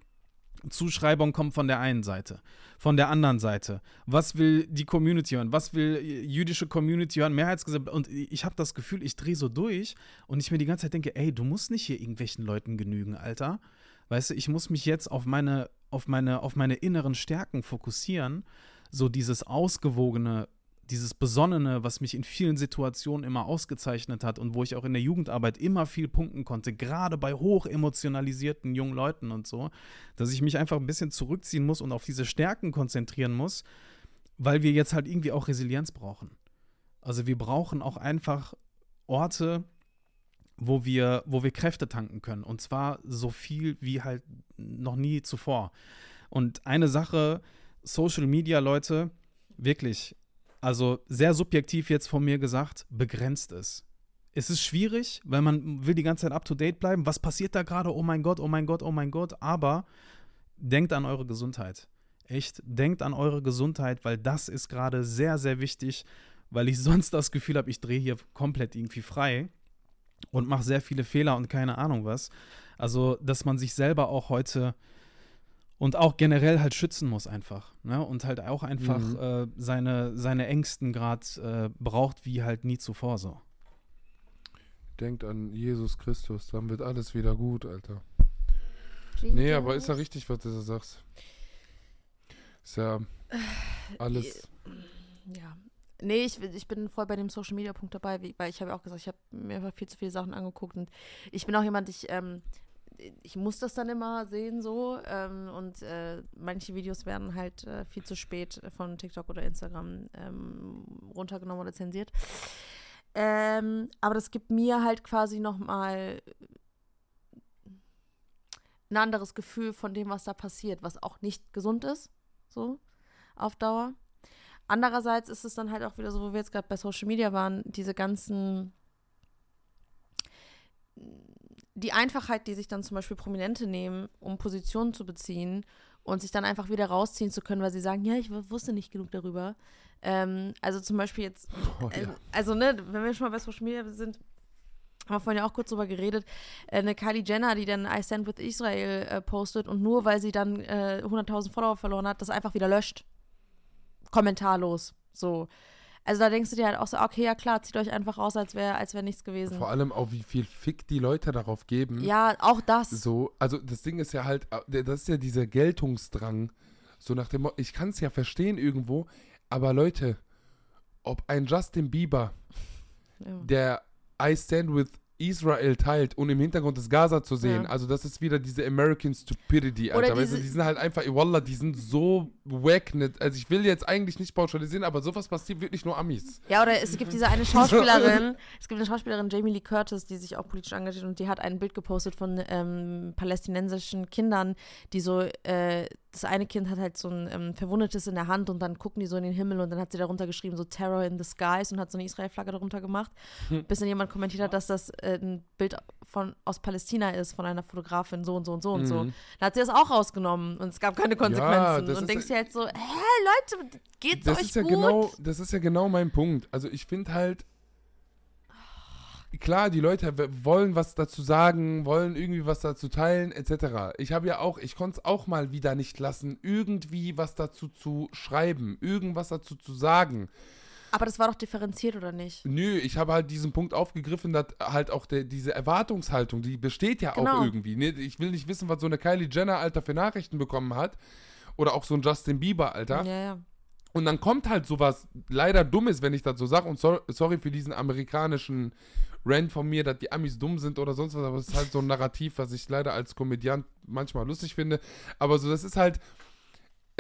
Zuschreibung kommt von der einen Seite, von der anderen Seite. Was will die Community hören? Was will jüdische Community hören? Mehrheitsgesellschaft. Und ich habe das Gefühl, ich drehe so durch und ich mir die ganze Zeit denke, ey, du musst nicht hier irgendwelchen Leuten genügen, Alter. Weißt du, ich muss mich jetzt auf meine, auf meine, auf meine inneren Stärken fokussieren. So dieses ausgewogene, dieses Besonnene, was mich in vielen Situationen immer ausgezeichnet hat und wo ich auch in der Jugendarbeit immer viel punkten konnte, gerade bei hoch emotionalisierten jungen Leuten und so, dass ich mich einfach ein bisschen zurückziehen muss und auf diese Stärken konzentrieren muss, weil wir jetzt halt irgendwie auch Resilienz brauchen. Also wir brauchen auch einfach Orte, wo wir, wo wir Kräfte tanken können. Und zwar so viel wie halt noch nie zuvor. Und eine Sache, Social Media, Leute, wirklich, also sehr subjektiv jetzt von mir gesagt, begrenzt ist. Es ist schwierig, weil man will die ganze Zeit up to date bleiben. Was passiert da gerade? Oh mein Gott, oh mein Gott, oh mein Gott. Aber denkt an eure Gesundheit. Echt, denkt an eure Gesundheit, weil das ist gerade sehr, sehr wichtig, weil ich sonst das Gefühl habe, ich drehe hier komplett irgendwie frei und mache sehr viele Fehler und keine Ahnung was. Also, dass man sich selber auch heute und auch generell halt schützen muss einfach. Ne? Und halt auch einfach Mhm. äh, seine, seine Ängsten gerade äh, braucht wie halt nie zuvor so. Denkt an Jesus Christus, dann wird alles wieder gut, Alter. Nee, aber ist ja richtig, was du da sagst. Ist ja alles. Ja. Nee, ich, ich bin voll bei dem Social Media Punkt dabei, weil ich habe ja auch gesagt, ich habe mir einfach viel zu viele Sachen angeguckt und ich bin auch jemand, ich, ähm, ich muss das dann immer sehen so ähm, und äh, manche Videos werden halt äh, viel zu spät von TikTok oder Instagram ähm, runtergenommen oder zensiert. Ähm, aber das gibt mir halt quasi nochmal ein anderes Gefühl von dem, was da passiert, was auch nicht gesund ist, so auf Dauer. Andererseits ist es dann halt auch wieder so, wo wir jetzt gerade bei Social Media waren, diese ganzen, die Einfachheit, die sich dann zum Beispiel Prominente nehmen, um Positionen zu beziehen und sich dann einfach wieder rausziehen zu können, weil sie sagen, ja, ich wusste nicht genug darüber. Ähm, also zum Beispiel jetzt, Oh, äh, ja. also ne, wenn wir schon mal bei Social Media sind, haben wir vorhin ja auch kurz drüber geredet, äh, eine Kylie Jenner, die dann I Stand With Israel äh, postet und nur weil sie dann äh, 100.000 Follower verloren hat, das einfach wieder löscht. Kommentarlos. So. Also da denkst du dir halt auch so, okay, ja klar, zieht euch einfach raus, als wäre als wär nichts gewesen. Vor allem auch, wie viel Fick die Leute darauf geben. Ja, auch das. So, also das Ding ist ja halt, äh, das ist ja dieser Geltungsdrang. So nach dem ich kann es ja verstehen irgendwo, aber Leute, ob ein Justin Bieber, Ja. der I Stand with Israel teilt und im Hintergrund das Gaza zu sehen, Ja. also das ist wieder diese American Stupidity, Alter. Weißt du, diese- die sind halt einfach, Wallah, die sind so wack. Nicht, also ich will jetzt eigentlich nicht pauschalisieren, aber sowas passiert wirklich nur Amis. Ja, oder es gibt diese eine Schauspielerin, es gibt eine Schauspielerin, Jamie Lee Curtis, die sich auch politisch engagiert und die hat ein Bild gepostet von ähm, palästinensischen Kindern, die so, äh, das eine Kind hat halt so ein ähm, Verwundetes in der Hand und dann gucken die so in den Himmel und dann hat sie darunter geschrieben, so Terror in the Skies und hat so eine Israel-Flagge darunter gemacht, bis dann jemand kommentiert hat, dass das äh, ein Bild von, aus Palästina ist, von einer Fotografin so und so und so und so. Mhm. Dann hat sie das auch rausgenommen und es gab keine Konsequenzen. das und denkst ja- dir halt so, hä, Leute, geht's Das euch ist ja gut? genau, das ist ja genau mein Punkt. Also ich finde halt, klar, die Leute wollen was dazu sagen, wollen irgendwie was dazu teilen, etc. Ich habe ja auch, ich konnte es auch mal wieder nicht lassen, irgendwie was dazu zu schreiben, irgendwas dazu zu sagen. Aber das war doch differenziert, oder nicht? Nö, ich habe halt diesen Punkt aufgegriffen, dass halt auch der, diese Erwartungshaltung, die besteht ja Genau. auch irgendwie. Ne? Ich will nicht wissen, was so eine Kylie Jenner, Alter, für Nachrichten bekommen hat. Oder auch so ein Justin Bieber, Alter. Ja, ja. Und dann kommt halt sowas leider Dummes, wenn ich das so sage. Und so, sorry für diesen amerikanischen Rant von mir, dass die Amis dumm sind oder sonst was. Aber es ist halt so ein Narrativ, was ich leider als Komödiant manchmal lustig finde. Aber so, das ist halt.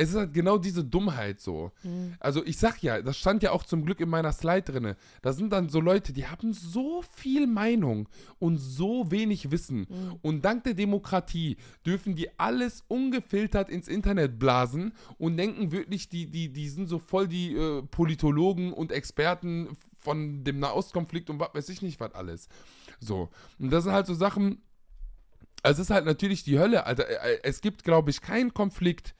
Es ist halt genau diese Dummheit so. Mhm. Also ich sag ja, das stand ja auch zum Glück in meiner Slide drinne. Da sind dann so Leute, die haben so viel Meinung und so wenig Wissen. Und dank der Demokratie dürfen die alles ungefiltert ins Internet blasen und denken wirklich, die, die, die sind so voll die äh, Politologen und Experten von dem Nahostkonflikt und was weiß ich nicht, was alles. So. Und das sind halt so Sachen. Also es ist halt natürlich die Hölle, Alter. Äh, Es gibt, glaube ich, keinen Konflikt,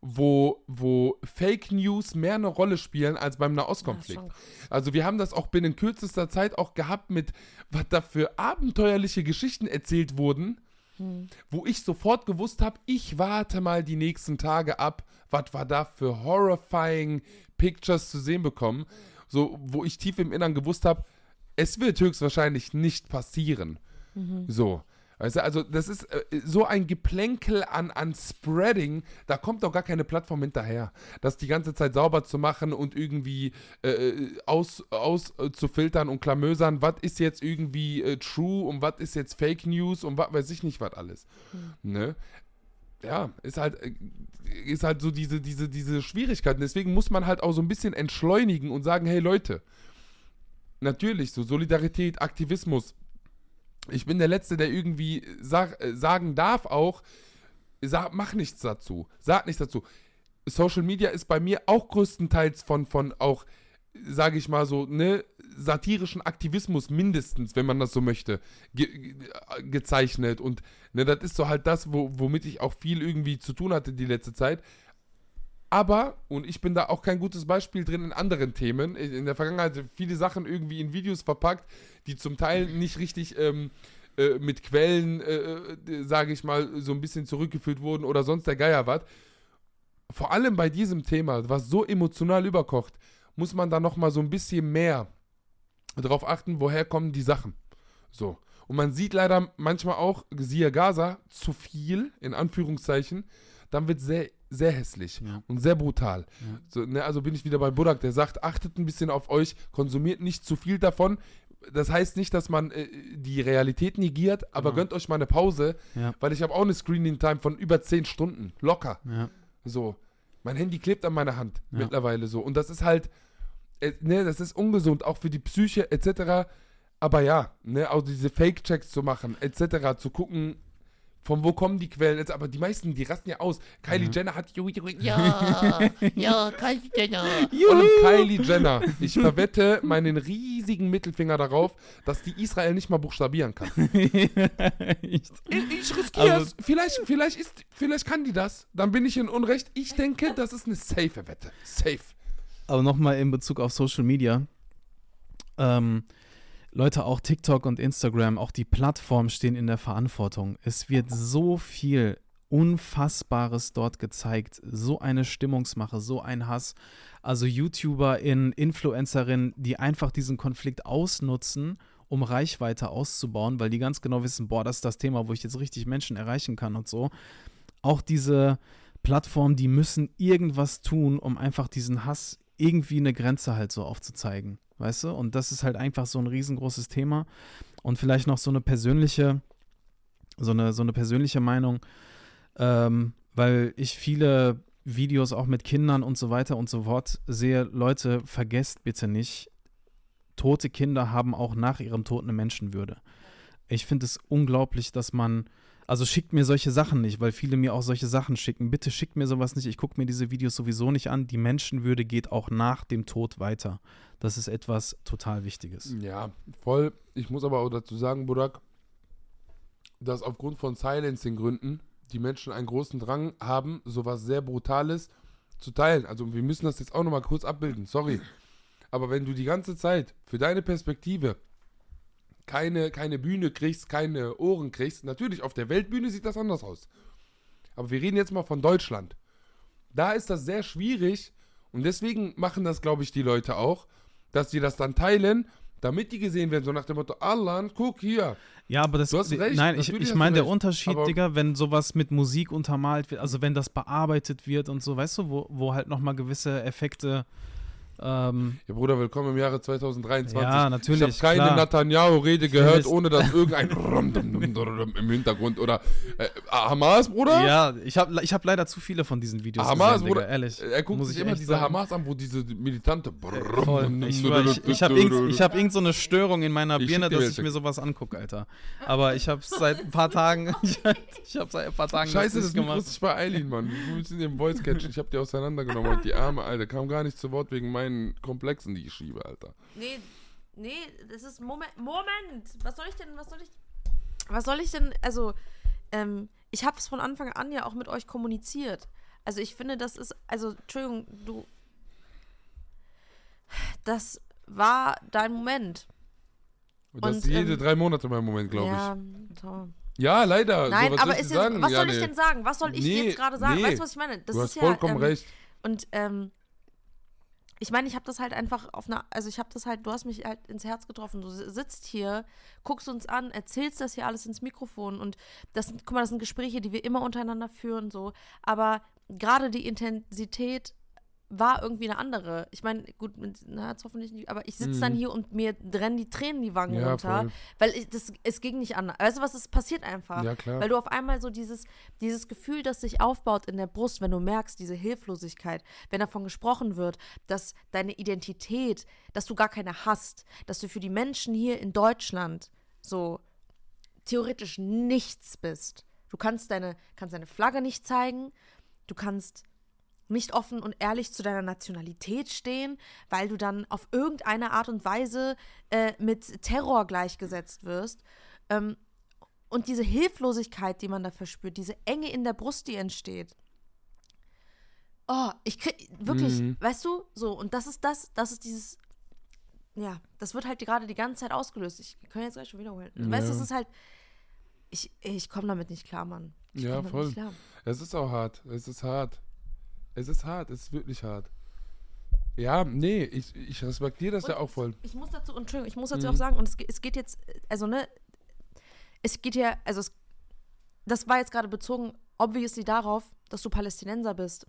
wo, wo Fake News mehr eine Rolle spielen als beim Nahostkonflikt. Also wir haben das auch binnen kürzester Zeit auch gehabt mit, was da für abenteuerliche Geschichten erzählt wurden, wo ich sofort gewusst habe, ich warte mal die nächsten Tage ab, was wir da für horrifying Pictures zu sehen bekommen, so wo ich tief im Innern gewusst habe, es wird höchstwahrscheinlich nicht passieren. So. Weißt du, also das ist äh, so ein Geplänkel an, an Spreading, da kommt doch gar keine Plattform hinterher. Das die ganze Zeit sauber zu machen und irgendwie äh, aus, aus äh, zu filtern und klamösern, was ist jetzt irgendwie äh, true und was ist jetzt Fake News und was weiß ich nicht, was alles. Ne? Ja, ist halt, äh, ist halt so diese, diese, diese Schwierigkeiten. Deswegen muss man halt auch so ein bisschen entschleunigen und sagen, hey Leute, natürlich, so Solidarität, Aktivismus. Ich bin der Letzte, der irgendwie sag, äh, sagen darf auch, sag, mach nichts dazu, sag nichts dazu. Social Media ist bei mir auch größtenteils von, von auch, sage ich mal so, ne, satirischen Aktivismus mindestens, wenn man das so möchte, ge ge gezeichnet. Und ne, das ist so halt das, wo, womit ich auch viel irgendwie zu tun hatte die letzte Zeit. Aber, und ich bin da auch kein gutes Beispiel drin in anderen Themen, in der Vergangenheit viele Sachen irgendwie in Videos verpackt, die zum Teil nicht richtig ähm, äh, mit Quellen, äh, sage ich mal, so ein bisschen zurückgeführt wurden oder sonst der Geier was. Vor allem bei diesem Thema, was so emotional überkocht, muss man da nochmal so ein bisschen mehr darauf achten, woher kommen die Sachen. So. Und man sieht leider manchmal auch, siehe Gaza, zu viel, in Anführungszeichen, dann wird sehr, sehr hässlich Ja. und sehr brutal. Ja. So, ne, also bin ich wieder bei Budak, der sagt, achtet ein bisschen auf euch, konsumiert nicht zu viel davon. Das heißt nicht, dass man äh, die Realität negiert, aber Genau. gönnt euch mal eine Pause, Ja. weil ich habe auch eine Screening-Time von über 10 Stunden, locker. So. Mein Handy klebt an meiner Hand mittlerweile so. Und das ist halt, ne, das ist ungesund, auch für die Psyche etc. Aber ja, ne, auch diese Fake-Checks zu machen, etc., zu gucken, von wo kommen die Quellen, etc. aber die meisten, die rasten ja aus. Kylie Ja. Jenner hat Ja, ja, Kylie Jenner. und Kylie Jenner. Ich verwette meinen riesigen Mittelfinger darauf, dass die Israel nicht mal buchstabieren kann. Ich, ich riskiere Also- es. Vielleicht, vielleicht, ist, vielleicht kann die das. Dann bin ich in Unrecht. Ich denke, das ist eine safe Wette. Safe. Aber nochmal in Bezug auf Social Media. Ähm, Leute, auch TikTok und Instagram, auch die Plattformen stehen in der Verantwortung. Es wird so viel Unfassbares dort gezeigt. So eine Stimmungsmache, so ein Hass. Also YouTuberInnen, Influencerinnen, die einfach diesen Konflikt ausnutzen, um Reichweite auszubauen, weil die ganz genau wissen, boah, das ist das Thema, wo ich jetzt richtig Menschen erreichen kann und so. Auch diese Plattformen, die müssen irgendwas tun, um einfach diesen Hass irgendwie eine Grenze halt so aufzuzeigen. Weißt du? Und das ist halt einfach so ein riesengroßes Thema. Und vielleicht noch so eine persönliche, so eine, so eine persönliche Meinung, ähm, weil ich viele Videos auch mit Kindern und so weiter und so fort sehe. Leute, vergesst bitte nicht, tote Kinder haben auch nach ihrem Tod eine Menschenwürde. Ich finde es unglaublich, dass man, also schickt mir solche Sachen nicht, weil viele mir auch solche Sachen schicken. Bitte schickt mir sowas nicht. Ich gucke mir diese Videos sowieso nicht an. Die Menschenwürde geht auch nach dem Tod weiter. Das ist etwas total Wichtiges. Ja, voll. Ich muss aber auch dazu sagen, Burak, dass aufgrund von Silencing-Gründen die Menschen einen großen Drang haben, sowas sehr Brutales zu teilen. Also wir müssen das jetzt auch nochmal kurz abbilden, sorry. Aber wenn du die ganze Zeit für deine Perspektive keine, keine Bühne kriegst, keine Ohren kriegst, natürlich auf der Weltbühne sieht das anders aus. Aber wir reden jetzt mal von Deutschland. Da ist das sehr schwierig und deswegen machen das, glaube ich, die Leute auch, dass sie das dann teilen, damit die gesehen werden, so nach dem Motto, Allah, guck hier. Ja, aber das Du hast recht, Nein, ich, ich meine, der Unterschied, aber- Digga, wenn sowas mit Musik untermalt wird, also wenn das bearbeitet wird und so, weißt du, wo, wo halt nochmal gewisse Effekte. Ähm, Ja, Bruder, willkommen im Jahre 2023. Ja, natürlich, Ich habe keine. Netanyahu-Rede gehört, ohne dass irgendein im Hintergrund oder äh, Hamas, Bruder? ja, ich habe ich hab leider zu viele von diesen Videos Hamas, gesehen, Digga, Bruder. ehrlich. Er guckt Muss sich ich immer diese sagen. Hamas an, wo diese militante. Voll. Ich, ich, ich habe irgend, ich hab irgend so eine Störung in meiner Ich Birne, dass ich mir sowas angucke, Alter. Aber ich habe seit ein paar Tagen, ich, habe seit ein paar Tagen Scheiße, das nicht Mikro ist bei Eileen, Mann. Wir müssen den Voice catchen. Ich habe die auseinandergenommen und die Arme, Alter, kam gar nicht zu Wort wegen meinen Komplexen, die ich schiebe, Alter. Nee, nee, das ist Moment. Moment! Was soll ich denn, was soll ich. Was soll ich denn, also, ähm, ich habe es von Anfang an ja auch mit euch kommuniziert. Also ich finde, das ist, also, Entschuldigung, du. Das war dein Moment. Und das Und, ist jede ähm, drei Monate mein Moment, glaube ja, ich. toll. Ja, leider. Nein, so, aber jetzt, was soll ich Jane? denn sagen? Was soll ich Nee, jetzt gerade sagen? nee. Weißt du, was ich meine? Das du ist hast ja, vollkommen ähm, recht. Und ähm, ich meine, ich habe das halt einfach auf einer, also ich habe das halt, du hast mich halt ins Herz getroffen. Du si- sitzt hier, guckst uns an, erzählst das hier alles ins Mikrofon und das sind, guck mal, das sind Gespräche, die wir immer untereinander führen, so. Aber gerade die Intensität war irgendwie eine andere. Ich meine, gut, na, jetzt hoffentlich nicht, aber ich sitze dann Mhm. hier und mir rennen die Tränen die Wangen Ja, runter, voll. weil ich, das, es ging nicht anders. Weißt du was, es passiert einfach. Ja, klar. Weil du auf einmal so dieses, dieses Gefühl, das sich aufbaut in der Brust, wenn du merkst, diese Hilflosigkeit, wenn davon gesprochen wird, dass deine Identität, dass du gar keine hast, dass du für die Menschen hier in Deutschland so theoretisch nichts bist. Du kannst deine, kannst deine Flagge nicht zeigen, du kannst nicht offen und ehrlich zu deiner Nationalität stehen, weil du dann auf irgendeine Art und Weise äh, mit Terror gleichgesetzt wirst. Ähm, und diese Hilflosigkeit, die man da verspürt, diese Enge in der Brust, die entsteht. Oh, ich krieg wirklich, Mhm. weißt du, so, und das ist das, das ist dieses, ja, das wird halt gerade die ganze Zeit ausgelöst. Ich kann jetzt gleich schon wiederholen. Weißt du, Ja. es ist halt, ich, ich komme damit nicht klar, Mann. Ich Ja, voll. Nicht klar. Es ist auch hart. Es ist hart. Es ist hart. Es ist wirklich hart. Ja, nee, ich, ich respektiere das ja Und auch voll. Ich muss dazu, Entschuldigung, ich muss dazu Mhm. auch sagen, und es, es geht jetzt, also ne, es geht ja, also es, das war jetzt gerade bezogen, obviously darauf, dass du Palästinenser bist.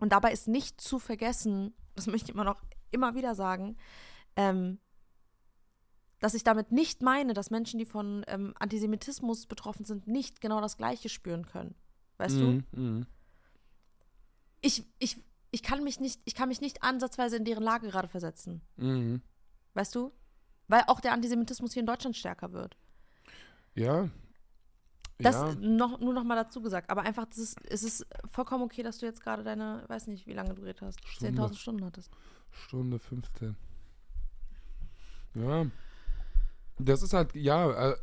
Und dabei ist nicht zu vergessen, das möchte ich immer noch immer wieder sagen, ähm, dass ich damit nicht meine, dass Menschen, die von ähm, Antisemitismus betroffen sind, nicht genau das Gleiche spüren können. Weißt du? Mhm, mhm. Ich, ich, ich kann mich nicht, ich kann mich nicht ansatzweise in deren Lage gerade versetzen. Mhm. Weißt du? Weil auch der Antisemitismus hier in Deutschland stärker wird. Ja. Das ja. noch, nur noch mal dazu gesagt. Aber einfach, das ist, es ist vollkommen okay, dass du jetzt gerade deine, weiß nicht, wie lange du geredet hast, Stunde. 10.000 Stunden hattest. Stunde 15. Ja. Das ist halt, ja, äh,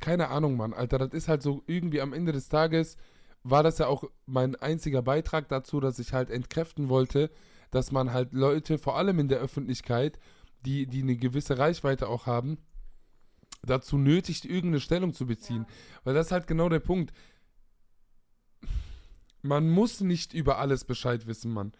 keine Ahnung, Mann, Alter, das ist halt so irgendwie am Ende des Tages war das ja auch mein einziger Beitrag dazu, dass ich halt entkräften wollte, dass man halt Leute, vor allem in der Öffentlichkeit, die, die eine gewisse Reichweite auch haben, dazu nötigt, irgendeine Stellung zu beziehen. Weil das ist halt genau der Punkt. Man muss nicht über alles Bescheid wissen, Mann.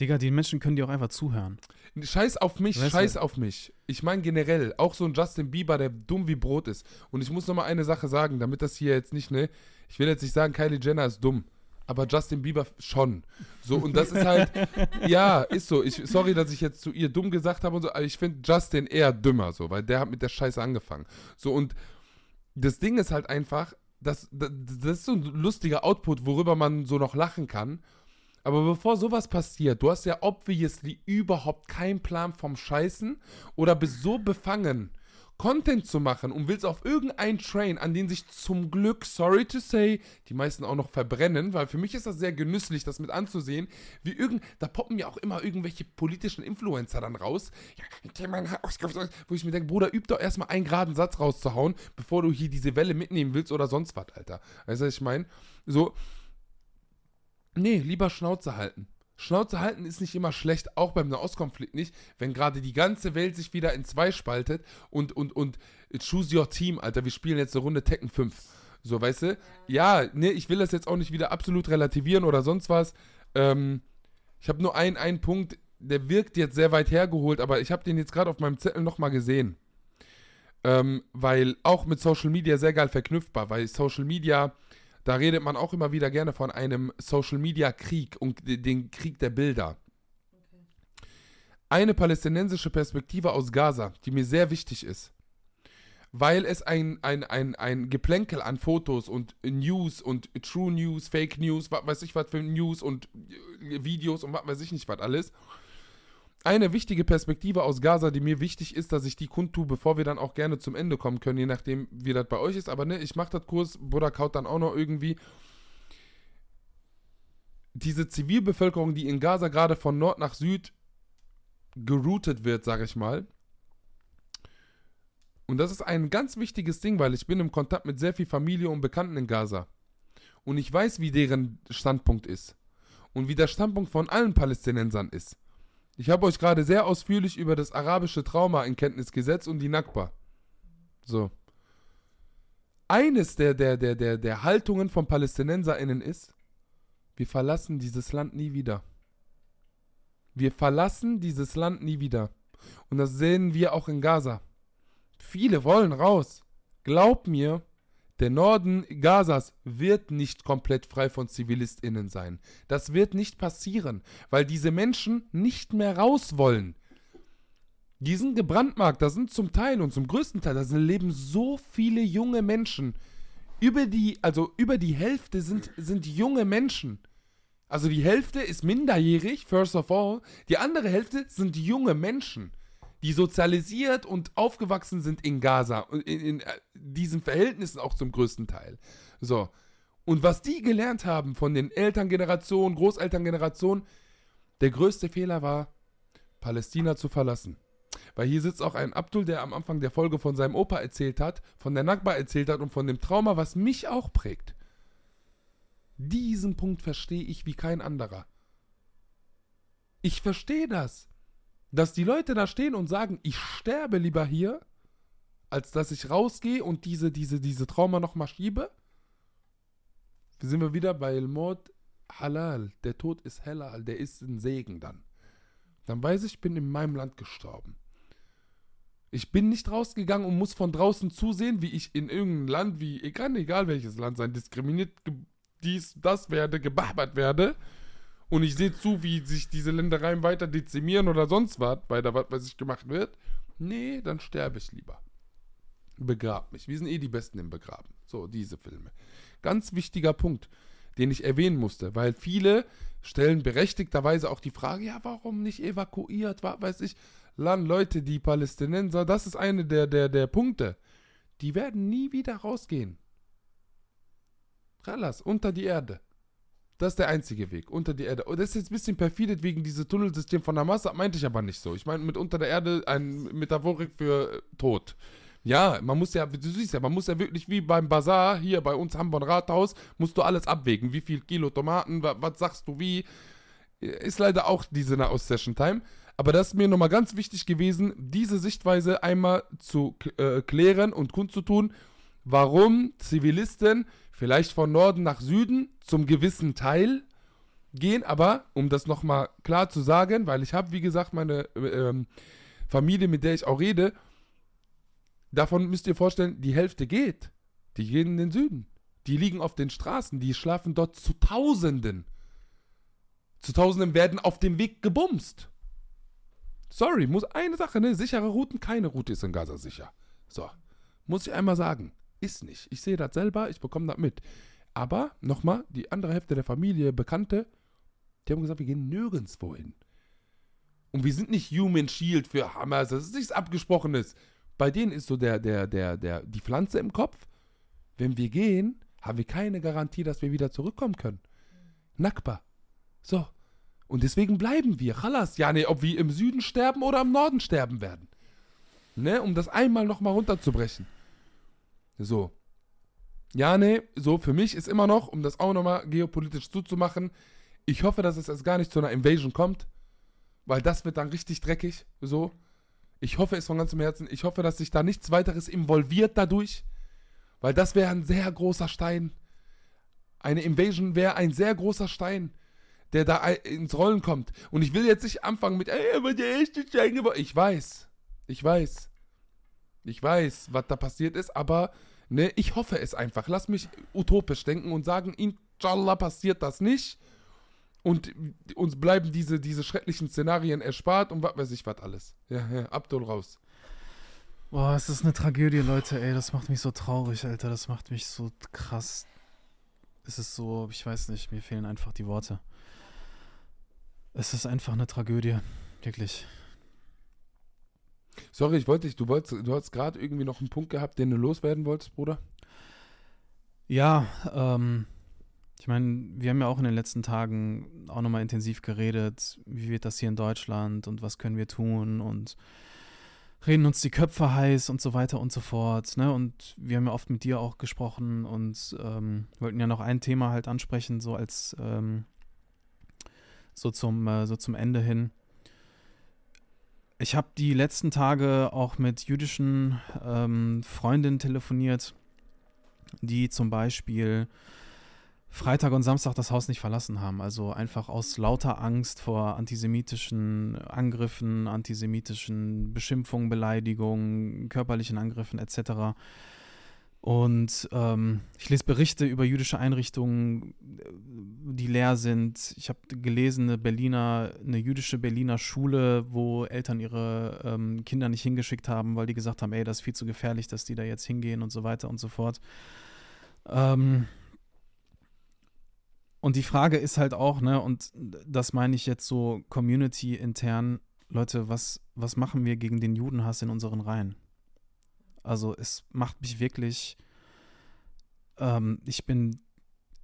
Digga, die Menschen können dir auch einfach zuhören. Scheiß auf mich, Weißt du? scheiß auf mich. Ich meine generell, auch so ein Justin Bieber, der dumm wie Brot ist. Und ich muss noch mal eine Sache sagen, damit das hier jetzt nicht, ne? Ich will jetzt nicht sagen, Kylie Jenner ist dumm. aber Justin Bieber schon. So, und das ist halt, ja, ist so. Ich, sorry, dass ich jetzt zu ihr dumm gesagt habe und so, aber ich finde Justin eher dümmer, so, weil der hat mit der Scheiße angefangen. So, und das Ding ist halt einfach, das, das, das ist so ein lustiger Output, worüber man so noch lachen kann. Aber bevor sowas passiert, du hast ja obviously überhaupt keinen Plan vom Scheißen oder bist so befangen, Content zu machen und willst auf irgendeinen Train, an den sich zum Glück, sorry to say, die meisten auch noch verbrennen, weil für mich ist das sehr genüsslich, das mit anzusehen, wie irgend, da poppen ja auch immer irgendwelche politischen Influencer dann raus, wo ich mir denke, Bruder, üb doch erstmal einen geraden Satz rauszuhauen, bevor du hier diese Welle mitnehmen willst oder sonst was, Alter. Weißt du, was ich meine? So, nee, lieber Schnauze halten. Schnauze halten ist nicht immer schlecht, auch beim Nahostkonflikt nicht, wenn gerade die ganze Welt sich wieder in zwei spaltet und, und, und choose your team, Alter, wir spielen jetzt eine Runde Tekken 5. So, weißt du? Ja, ne, ich will das jetzt auch nicht wieder absolut relativieren oder sonst was. Ähm, ich habe nur einen, einen Punkt, der wirkt jetzt sehr weit hergeholt, aber ich habe den jetzt gerade auf meinem Zettel nochmal gesehen. Ähm, weil auch mit Social Media sehr geil verknüpfbar, weil Social Media da redet man auch immer wieder gerne von einem Social-Media-Krieg und den Krieg der Bilder. Eine palästinensische Perspektive aus Gaza, die mir sehr wichtig ist, weil es ein, ein, ein, ein Geplänkel an Fotos und News und True News, Fake News, was weiß ich was für News und Videos und was weiß ich nicht was alles eine wichtige Perspektive aus Gaza, die mir wichtig ist, dass ich die kundtue, bevor wir dann auch gerne zum Ende kommen können, je nachdem, wie das bei euch ist. Aber ne, ich mache das Kurs, Buddha kaut dann auch noch irgendwie. Diese Zivilbevölkerung, die in Gaza gerade von Nord nach Süd geroutet wird, sage ich mal. Und das ist ein ganz wichtiges Ding, weil ich bin im Kontakt mit sehr viel Familie und Bekannten in Gaza. Und ich weiß, wie deren Standpunkt ist. Und wie der Standpunkt von allen Palästinensern ist. Ich habe euch gerade sehr ausführlich über das arabische Trauma in Kenntnis gesetzt und die Nakba. So. Eines der, der, der, der, der Haltungen von PalästinenserInnen ist, wir verlassen dieses Land nie wieder. Wir verlassen dieses Land nie wieder. Und das sehen wir auch in Gaza. Viele wollen raus. Glaubt mir, der Norden Gazas wird nicht komplett frei von ZivilistInnen sein. Das wird nicht passieren, weil diese Menschen nicht mehr raus wollen. Die sind gebrandmarkt, da sind zum Teil und zum größten Teil, da leben so viele junge Menschen. Über die, also über die Hälfte sind, sind junge Menschen. Also die Hälfte ist minderjährig, first of all. Die andere Hälfte sind junge Menschen die sozialisiert und aufgewachsen sind in Gaza und in, in, äh, diesen Verhältnissen auch zum größten Teil. So. Und was die gelernt haben von den Elterngenerationen, Großelterngenerationen, der größte Fehler war, Palästina zu verlassen. Weil hier sitzt auch ein Abdul, der am Anfang der Folge von seinem Opa erzählt hat, von der Nakba erzählt hat und von dem Trauma, was mich auch prägt. Diesen Punkt verstehe ich wie kein anderer. Ich verstehe das. Dass die Leute da stehen und sagen, ich sterbe lieber hier, als dass ich rausgehe und diese, diese, diese Trauma nochmal schiebe. Sind wir wieder bei Mord Halal. Der Tod ist Halal, der ist ein Segen dann. Dann weiß ich, ich bin in meinem Land gestorben. Ich bin nicht rausgegangen und muss von draußen zusehen, wie ich in irgendeinem Land, wie, egal, egal welches Land sein, diskriminiert, dies, das werde, gebabert werde und ich sehe zu, wie sich diese Ländereien weiter dezimieren oder sonst was, weil da was weiß ich gemacht wird, nee, dann sterbe ich lieber. Begrab mich. Wir sind eh die Besten im Begraben. So, diese Filme. Ganz wichtiger Punkt, den ich erwähnen musste, weil viele stellen berechtigterweise auch die Frage, ja, warum nicht evakuiert, weiß ich. Land, Leute, die Palästinenser, das ist eine der, der, der Punkte. Die werden nie wieder rausgehen. Ralas, unter die Erde. Das ist der einzige Weg, unter die Erde. Und das ist jetzt ein bisschen perfidet wegen diesem Tunnelsystem von Hamas, meinte ich aber nicht so. Ich meine mit unter der Erde ein Metaphorik für äh, Tod. Ja, man muss ja, du siehst ja, man muss ja wirklich wie beim Bazar hier bei uns Hamburg Rathaus, musst du alles abwägen. Wie viel Kilo Tomaten, was, was sagst du wie. Ist leider auch diese Nahost-Session-Time. Aber das ist mir nochmal ganz wichtig gewesen, diese Sichtweise einmal zu äh, klären und kundzutun, warum Zivilisten vielleicht von Norden nach Süden zum gewissen Teil gehen, aber um das nochmal klar zu sagen, weil ich habe, wie gesagt, meine ähm, Familie, mit der ich auch rede, davon müsst ihr vorstellen, die Hälfte geht. Die gehen in den Süden. Die liegen auf den Straßen, die schlafen dort zu Tausenden. Zu Tausenden werden auf dem Weg gebumst. Sorry, muss eine Sache, ne? Sichere Routen, keine Route ist in Gaza sicher. So, muss ich einmal sagen. Ist nicht. Ich sehe das selber, ich bekomme das mit. Aber, nochmal, die andere Hälfte der Familie, Bekannte, die haben gesagt, wir gehen nirgendwo hin. Und wir sind nicht Human Shield für Hamas, das ist nichts Abgesprochenes. Bei denen ist so der, der, der, der, die Pflanze im Kopf. Wenn wir gehen, haben wir keine Garantie, dass wir wieder zurückkommen können. Nackbar. So. Und deswegen bleiben wir. Chalas. Ja, ne, ob wir im Süden sterben oder im Norden sterben werden. Ne, um das einmal nochmal runterzubrechen. So. Ja, ne, so für mich ist immer noch, um das auch nochmal geopolitisch zuzumachen, ich hoffe, dass es erst gar nicht zu einer Invasion kommt, weil das wird dann richtig dreckig, so. Ich hoffe es von ganzem Herzen. Ich hoffe, dass sich da nichts weiteres involviert dadurch, weil das wäre ein sehr großer Stein. Eine Invasion wäre ein sehr großer Stein, der da ins Rollen kommt. Und ich will jetzt nicht anfangen mit, ey, aber der erste Stein geworden. Ich weiß, ich weiß, ich weiß, was da passiert ist, aber ne, ich hoffe es einfach. Lass mich utopisch denken und sagen, inshallah passiert das nicht. Und uns bleiben diese, diese schrecklichen Szenarien erspart und was weiß ich was alles. Ja, ja, Abdul raus. Boah, es ist eine Tragödie, Leute, ey. Das macht mich so traurig, Alter. Das macht mich so krass. Es ist so, ich weiß nicht, mir fehlen einfach die Worte. Es ist einfach eine Tragödie. Wirklich. Sorry, ich wollte dich, du wolltest, du hast gerade irgendwie noch einen Punkt gehabt, den du loswerden wolltest, Bruder. Ja, ähm, ich meine, wir haben ja auch in den letzten Tagen auch nochmal intensiv geredet, wie wird das hier in Deutschland und was können wir tun und reden uns die Köpfe heiß und so weiter und so fort. Ne? Und wir haben ja oft mit dir auch gesprochen und ähm, wollten ja noch ein Thema halt ansprechen, so als ähm, so zum, äh, so zum Ende hin. Ich habe die letzten Tage auch mit jüdischen ähm, Freundinnen telefoniert, die zum Beispiel Freitag und Samstag das Haus nicht verlassen haben. Also einfach aus lauter Angst vor antisemitischen Angriffen, antisemitischen Beschimpfungen, Beleidigungen, körperlichen Angriffen etc. Und ähm, ich lese Berichte über jüdische Einrichtungen, die leer sind. Ich habe gelesen, eine Berliner, eine jüdische Berliner Schule, wo Eltern ihre ähm, Kinder nicht hingeschickt haben, weil die gesagt haben, ey, das ist viel zu gefährlich, dass die da jetzt hingehen und so weiter und so fort. Ähm, und die Frage ist halt auch, ne, und das meine ich jetzt so community-intern, Leute, was, was machen wir gegen den Judenhass in unseren Reihen? Also es macht mich wirklich, ähm, ich bin,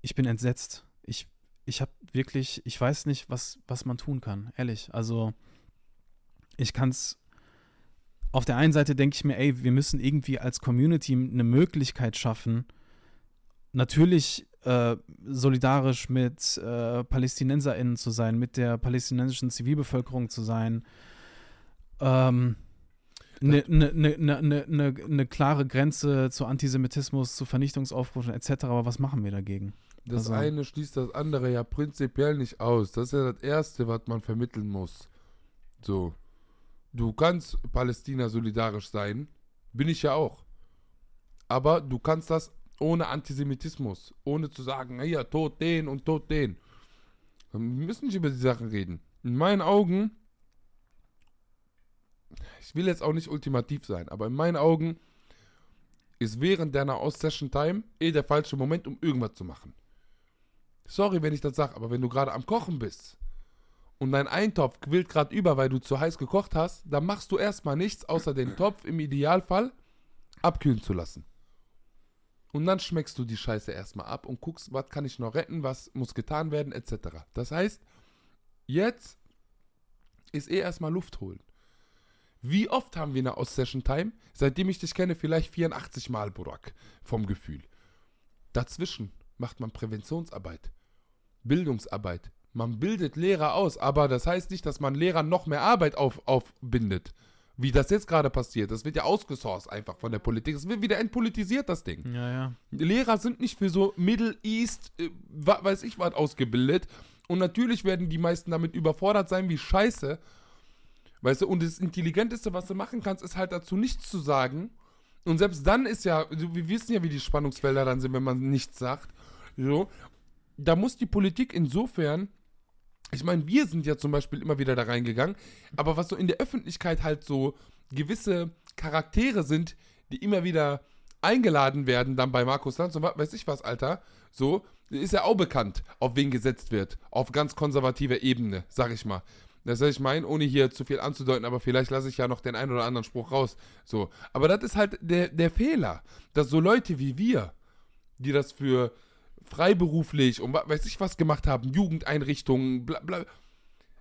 ich bin entsetzt. Ich, ich habe wirklich, ich weiß nicht, was, was man tun kann, ehrlich. Also ich kann es, auf der einen Seite denke ich mir, ey, wir müssen irgendwie als Community eine Möglichkeit schaffen, natürlich äh, solidarisch mit äh, PalästinenserInnen zu sein, mit der palästinensischen Zivilbevölkerung zu sein. Ähm, eine ne, ne, ne, ne, ne, ne klare Grenze zu Antisemitismus, zu Vernichtungsaufrufen etc. Aber was machen wir dagegen? Das Also- eine schließt das andere ja prinzipiell nicht aus. Das ist ja das Erste, was man vermitteln muss. So. Du kannst Palästina solidarisch sein. Bin ich ja auch. Aber du kannst das ohne Antisemitismus. Ohne zu sagen, ja, tot den und tot den. Wir müssen nicht über die Sachen reden. In meinen Augen, ich will jetzt auch nicht ultimativ sein, aber in meinen Augen ist während deiner Ost-Session-Time eh der falsche Moment, um irgendwas zu machen. Sorry, wenn ich das sage, aber wenn du gerade am Kochen bist und dein Eintopf quillt gerade über, weil du zu heiß gekocht hast, dann machst du erstmal nichts, außer den Topf im Idealfall abkühlen zu lassen. Und dann schmeckst du die Scheiße erstmal ab und guckst, was kann ich noch retten, was muss getan werden, etc. Das heißt, jetzt ist eh erstmal Luft holen. Wie oft haben wir eine Ost-Session-Time? Seitdem ich dich kenne, vielleicht 84 Mal, Burak, vom Gefühl. Dazwischen macht man Präventionsarbeit, Bildungsarbeit. Man bildet Lehrer aus, aber das heißt nicht, dass man Lehrern noch mehr Arbeit auf, aufbindet. Wie das jetzt gerade passiert. Das wird ja ausgesourced einfach von der Politik. Es wird wieder entpolitisiert, das Ding. Ja, ja. Lehrer sind nicht für so Middle East, äh, weiß ich was, ausgebildet. Und natürlich werden die meisten damit überfordert sein, wie scheiße. Weißt du, und das Intelligenteste, was du machen kannst, ist halt dazu nichts zu sagen Und selbst dann ist ja, wir wissen ja, wie die Spannungsfelder dann sind, wenn man nichts sagt. So, da muss die Politik insofern, ich meine, wir sind ja zum Beispiel immer wieder da reingegangen, aber was so in der Öffentlichkeit halt so gewisse Charaktere sind, die immer wieder eingeladen werden dann bei Markus Lanz und weiß ich was, Alter, so, ist ja auch bekannt, auf wen gesetzt wird. Auf ganz konservativer Ebene, sag ich mal. Das heißt, ich meine, ohne hier zu viel anzudeuten, aber vielleicht lasse ich ja noch den einen oder anderen Spruch raus. So. Aber das ist halt der, der Fehler, dass so Leute wie wir, die das für freiberuflich und weiß ich was gemacht haben, Jugendeinrichtungen, bla bla.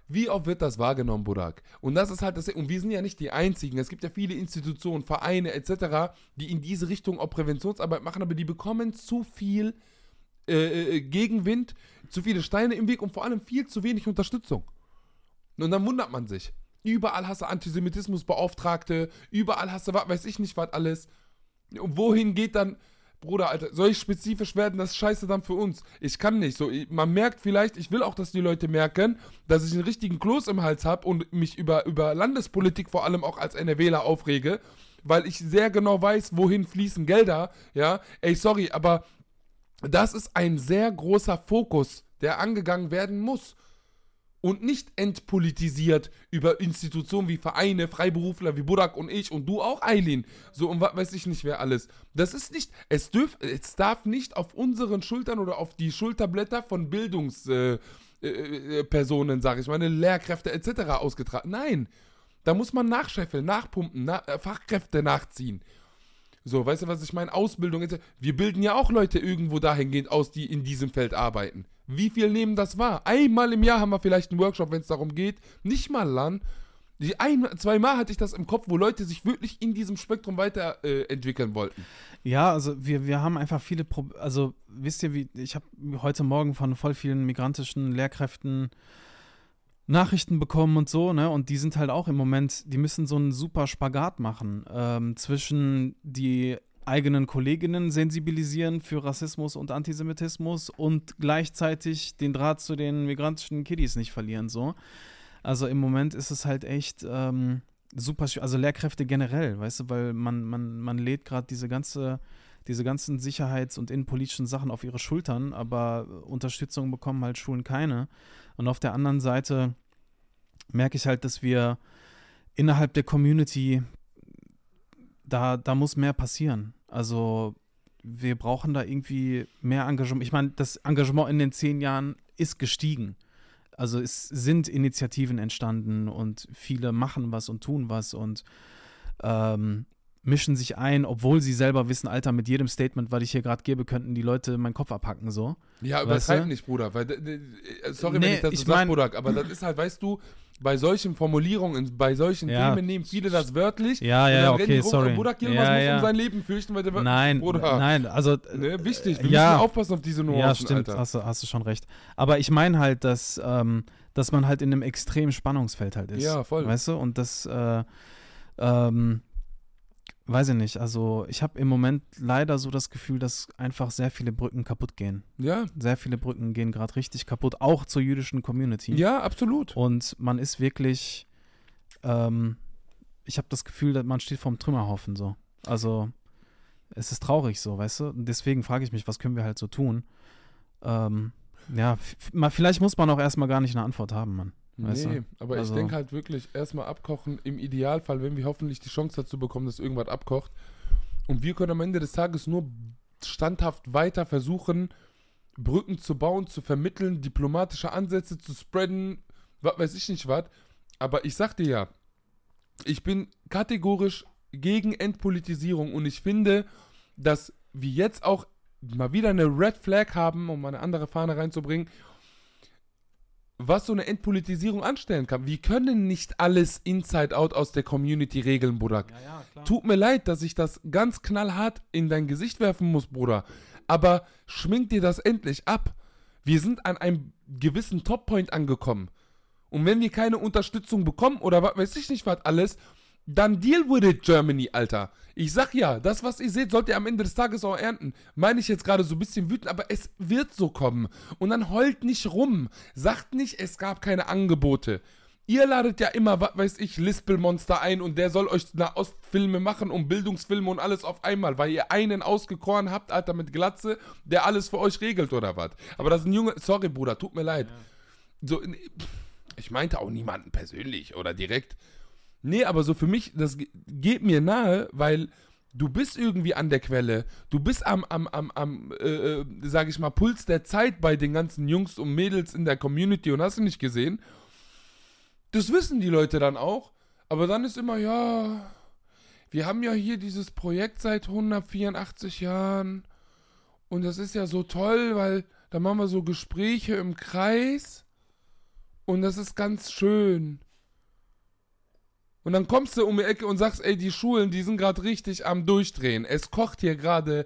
Wie oft wird das wahrgenommen, Burak? Und das ist halt das. Und wir sind ja nicht die Einzigen. Es gibt ja viele Institutionen, Vereine etc., die in diese Richtung auch Präventionsarbeit machen, aber die bekommen zu viel äh, äh, Gegenwind, zu viele Steine im Weg und vor allem viel zu wenig Unterstützung. Und dann wundert man sich. Überall hast du Antisemitismusbeauftragte, überall hast du was weiß ich nicht was alles. Und wohin geht dann, Bruder, Alter, soll ich spezifisch werden, das scheiße dann für uns. Ich kann nicht. So, man merkt vielleicht, ich will auch, dass die Leute merken, dass ich einen richtigen Kloß im Hals habe und mich über, über Landespolitik vor allem auch als NRWler aufrege, weil ich sehr genau weiß, wohin fließen Gelder. Ja, ey, sorry, aber das ist ein sehr großer Fokus, der angegangen werden muss. Und nicht entpolitisiert über Institutionen wie Vereine, Freiberufler wie Burak und ich und du auch, Eileen. So und was weiß ich nicht, wer alles. Das ist nicht, es, dürf, es darf nicht auf unseren Schultern oder auf die Schulterblätter von Bildungspersonen, äh, äh, Personen, sag ich meine, Lehrkräfte etc. ausgetragen. Nein, da muss man nachscheffeln, nachpumpen, na, äh, Fachkräfte nachziehen. So, weißt du, was ich meine? Ausbildung. Wir bilden ja auch Leute irgendwo dahingehend aus, die in diesem Feld arbeiten. Wie viel nehmen das wahr? Einmal im Jahr haben wir vielleicht einen Workshop, wenn es darum geht. Nicht mal ein, zweimal hatte ich das im Kopf, wo Leute sich wirklich in diesem Spektrum weiterentwickeln äh, wollten. Ja, also wir, wir haben einfach viele Pro also wisst ihr, wie ich habe heute Morgen von voll vielen migrantischen Lehrkräften Nachrichten bekommen und so, ne? Und die sind halt auch im Moment, die müssen so einen super Spagat machen ähm, zwischen die eigenen Kolleginnen sensibilisieren für Rassismus und Antisemitismus und gleichzeitig den Draht zu den migrantischen Kiddies nicht verlieren, so. Also im Moment ist es halt echt ähm, super, schw- also Lehrkräfte generell, weißt du, weil man, man, man lädt gerade diese ganze, diese ganzen Sicherheits- und innenpolitischen Sachen auf ihre Schultern, aber Unterstützung bekommen halt Schulen keine. Und auf der anderen Seite merke ich halt, dass wir innerhalb der Community, da, da muss mehr passieren. Also wir brauchen da irgendwie mehr Engagement. Ich meine, das Engagement in den zehn Jahren ist gestiegen. Also es sind Initiativen entstanden und viele machen was und tun was und ähm, mischen sich ein, obwohl sie selber wissen, Alter, mit jedem Statement, was ich hier gerade gebe, könnten die Leute meinen Kopf abhacken, so. Ja, Weißt übertreib du? nicht, Bruder. Weil, äh, sorry, Nee, wenn ich das so ich sag, mein- Bruder, aber das ist halt, weißt du, bei solchen Formulierungen, bei solchen Ja. Themen nehmen viele das wörtlich. Ja, und ja, dann okay, rum, sorry. Burak Yilmaz Ja, muss ja. um sein Leben fürchten, weil der Nein, Bruder. nein, also Ne, wichtig, wir Ja. müssen aufpassen auf diese Nuancen, ja, stimmt, Alter. hast du, hast du schon recht. Aber ich meine halt, dass, ähm, dass man halt in einem extremen Spannungsfeld halt ist. Ja, voll. Weißt du? Und das, äh, ähm, weiß ich nicht. Also ich habe im Moment leider so das Gefühl, dass einfach sehr viele Brücken kaputt gehen. Ja, Sehr viele Brücken gehen gerade richtig kaputt, auch zur jüdischen Community. ja, absolut. Und man ist wirklich, ähm, ich habe das Gefühl, dass man steht vorm Trümmerhaufen so. Also es ist traurig so, weißt du? Und deswegen frage ich mich, was können wir halt so tun? Ähm, ja, vielleicht muss man auch erstmal gar nicht eine Antwort haben, Mann. Weißt nee, du? aber Also- ich denke halt wirklich erstmal abkochen. Im Idealfall, wenn wir hoffentlich die Chance dazu bekommen, dass irgendwas abkocht. Und wir können am Ende des Tages nur standhaft weiter versuchen, Brücken zu bauen, zu vermitteln, diplomatische Ansätze zu spreaden, was weiß ich nicht was. Aber ich sag dir ja, ich bin kategorisch gegen Entpolitisierung und ich finde, dass wir jetzt auch mal wieder eine Red Flag haben, um eine andere Fahne reinzubringen, was so eine Entpolitisierung anstellen kann. Wir können nicht alles Inside-Out aus der Community regeln, Bruder. Ja, ja. Tut mir leid, dass ich das ganz knallhart in dein Gesicht werfen muss, Bruder. Aber schmink dir das endlich ab. Wir sind an einem gewissen Toppoint angekommen. Und wenn wir keine Unterstützung bekommen oder was weiß ich nicht was alles, dann deal with it, Germany, Alter. Ich sag ja, das, was ihr seht, sollt ihr am Ende des Tages auch ernten. Meine ich jetzt gerade so ein bisschen wütend, aber es wird so kommen. Und dann heult nicht rum. Sagt nicht, es gab keine Angebote. Ihr ladet ja immer, was weiß ich, Lispelmonster ein und der soll euch Nahostfilme machen und Bildungsfilme und alles auf einmal, weil ihr einen ausgekoren habt, Alter, mit Glatze, der alles für euch regelt oder was. Aber das ist ein Junge, sorry Bruder, tut mir leid. So, ich meinte auch niemanden persönlich oder direkt. Nee, aber so für mich, das ge- geht mir nahe, weil du bist irgendwie an der Quelle. Du bist am, am, am, am äh, äh, sag ich mal, Puls der Zeit bei den ganzen Jungs und Mädels in der Community und hast du nicht gesehen. Das wissen die Leute dann auch. Aber dann ist immer, ja, wir haben ja hier dieses Projekt seit 184 Jahren. Und das ist ja so toll, weil da machen wir so Gespräche im Kreis. Und das ist ganz schön. Und dann kommst du um die Ecke und sagst, ey, die Schulen, die sind gerade richtig am Durchdrehen. Es kocht hier gerade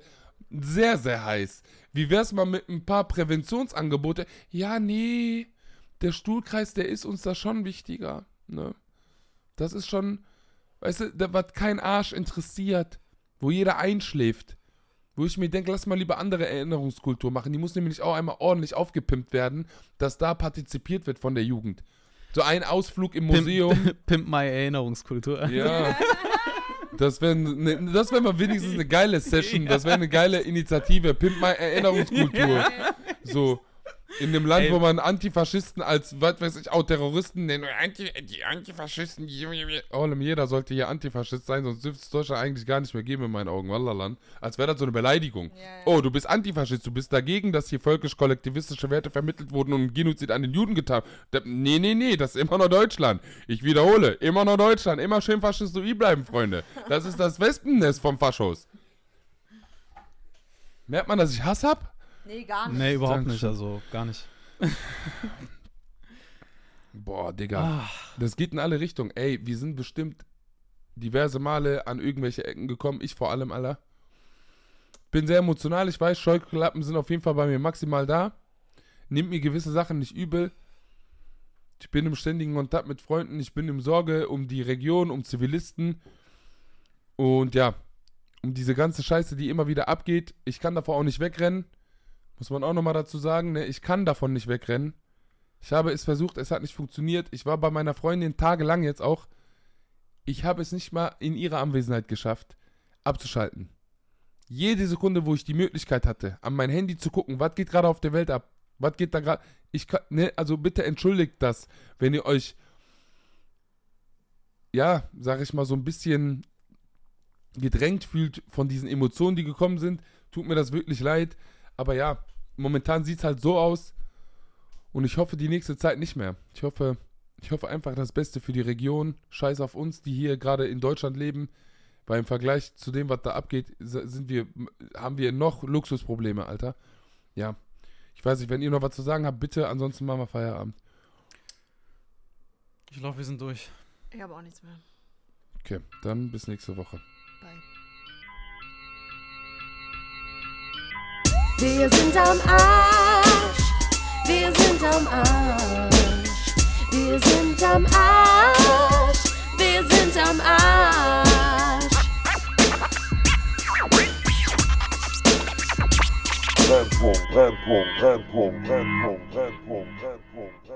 sehr, sehr heiß. Wie wär's mal mit ein paar Präventionsangebote? Ja, nee, der Stuhlkreis, der ist uns da schon wichtiger. Ne? Das ist schon, weißt du, da, was kein Arsch interessiert, wo jeder einschläft. Wo ich mir denke, lass mal lieber andere Erinnerungskultur machen. Die muss nämlich auch einmal ordentlich aufgepimpt werden, dass da partizipiert wird von der Jugend. So ein Ausflug im Museum. Pimp, Pimp My Erinnerungskultur. Ja. Das wäre ne, das wär mal wenigstens eine geile Session. Das wäre eine geile Initiative. Pimp My Erinnerungskultur. So. In dem Land, Ey. wo man Antifaschisten als, was weiß ich, auch Terroristen nennt. Anti, die Antifaschisten. Allem jeder sollte hier Antifaschist sein, sonst dürfte es Deutschland eigentlich gar nicht mehr geben in meinen Augen. Wallaland. Als wäre das so eine Beleidigung. Ja, ja. Oh, du bist Antifaschist, du bist dagegen, dass hier völkisch-kollektivistische Werte vermittelt wurden und Genozid an den Juden getan. Da, nee, nee, nee, das ist immer noch Deutschland. Ich wiederhole, immer noch Deutschland. Immer schön faschistoid bleiben, Freunde. Das ist das Wespennest vom Faschos. Merkt man, dass ich Hass hab? Nee, gar nicht. Nee, überhaupt nicht, Dankeschön. also gar nicht. Boah, Digga. Ah, Das geht in alle Richtungen. Ey, wir sind bestimmt diverse Male an irgendwelche Ecken gekommen. Ich vor allem, Alter. Bin sehr emotional. Ich weiß, Scheuklappen sind auf jeden Fall bei mir maximal da. Nimmt mir gewisse Sachen nicht übel. Ich bin im ständigen Kontakt mit Freunden. Ich bin im Sorge um die Region, um Zivilisten. Und ja, um diese ganze Scheiße, die immer wieder abgeht. Ich kann davor auch nicht wegrennen. Muss man auch nochmal dazu sagen. Ne? Ich kann davon nicht wegrennen. Ich habe es versucht, es hat nicht funktioniert. Ich war bei meiner Freundin tagelang jetzt auch. Ich habe es nicht mal in ihrer Anwesenheit geschafft, abzuschalten. Jede Sekunde, wo ich die Möglichkeit hatte, an mein Handy zu gucken, was geht gerade auf der Welt ab, was geht da gerade. Ich kann, ne, also bitte entschuldigt das, wenn ihr euch, ja, sag ich mal, so ein bisschen gedrängt fühlt von diesen Emotionen, die gekommen sind. Tut mir das wirklich leid. Aber ja, momentan sieht es halt so aus. Und ich hoffe die nächste Zeit nicht mehr. Ich hoffe, ich hoffe einfach das Beste für die Region. Scheiß auf uns, die hier gerade in Deutschland leben. Weil im Vergleich zu dem, was da abgeht, sind wir, haben wir noch Luxusprobleme, Alter. Ja. Ich weiß nicht, wenn ihr noch was zu sagen habt, bitte, ansonsten machen wir Feierabend. ich glaube, wir sind durch. Ich habe auch nichts mehr. Okay, dann bis nächste Woche. Bye. Wir sind am Arsch. Wir sind am Arsch. Wir sind am Arsch. Wir sind am Arsch. Brennpunkt, Brennpunkt, Brennpunkt, Brennpunkt, Brennpunkt, Brennpunkt.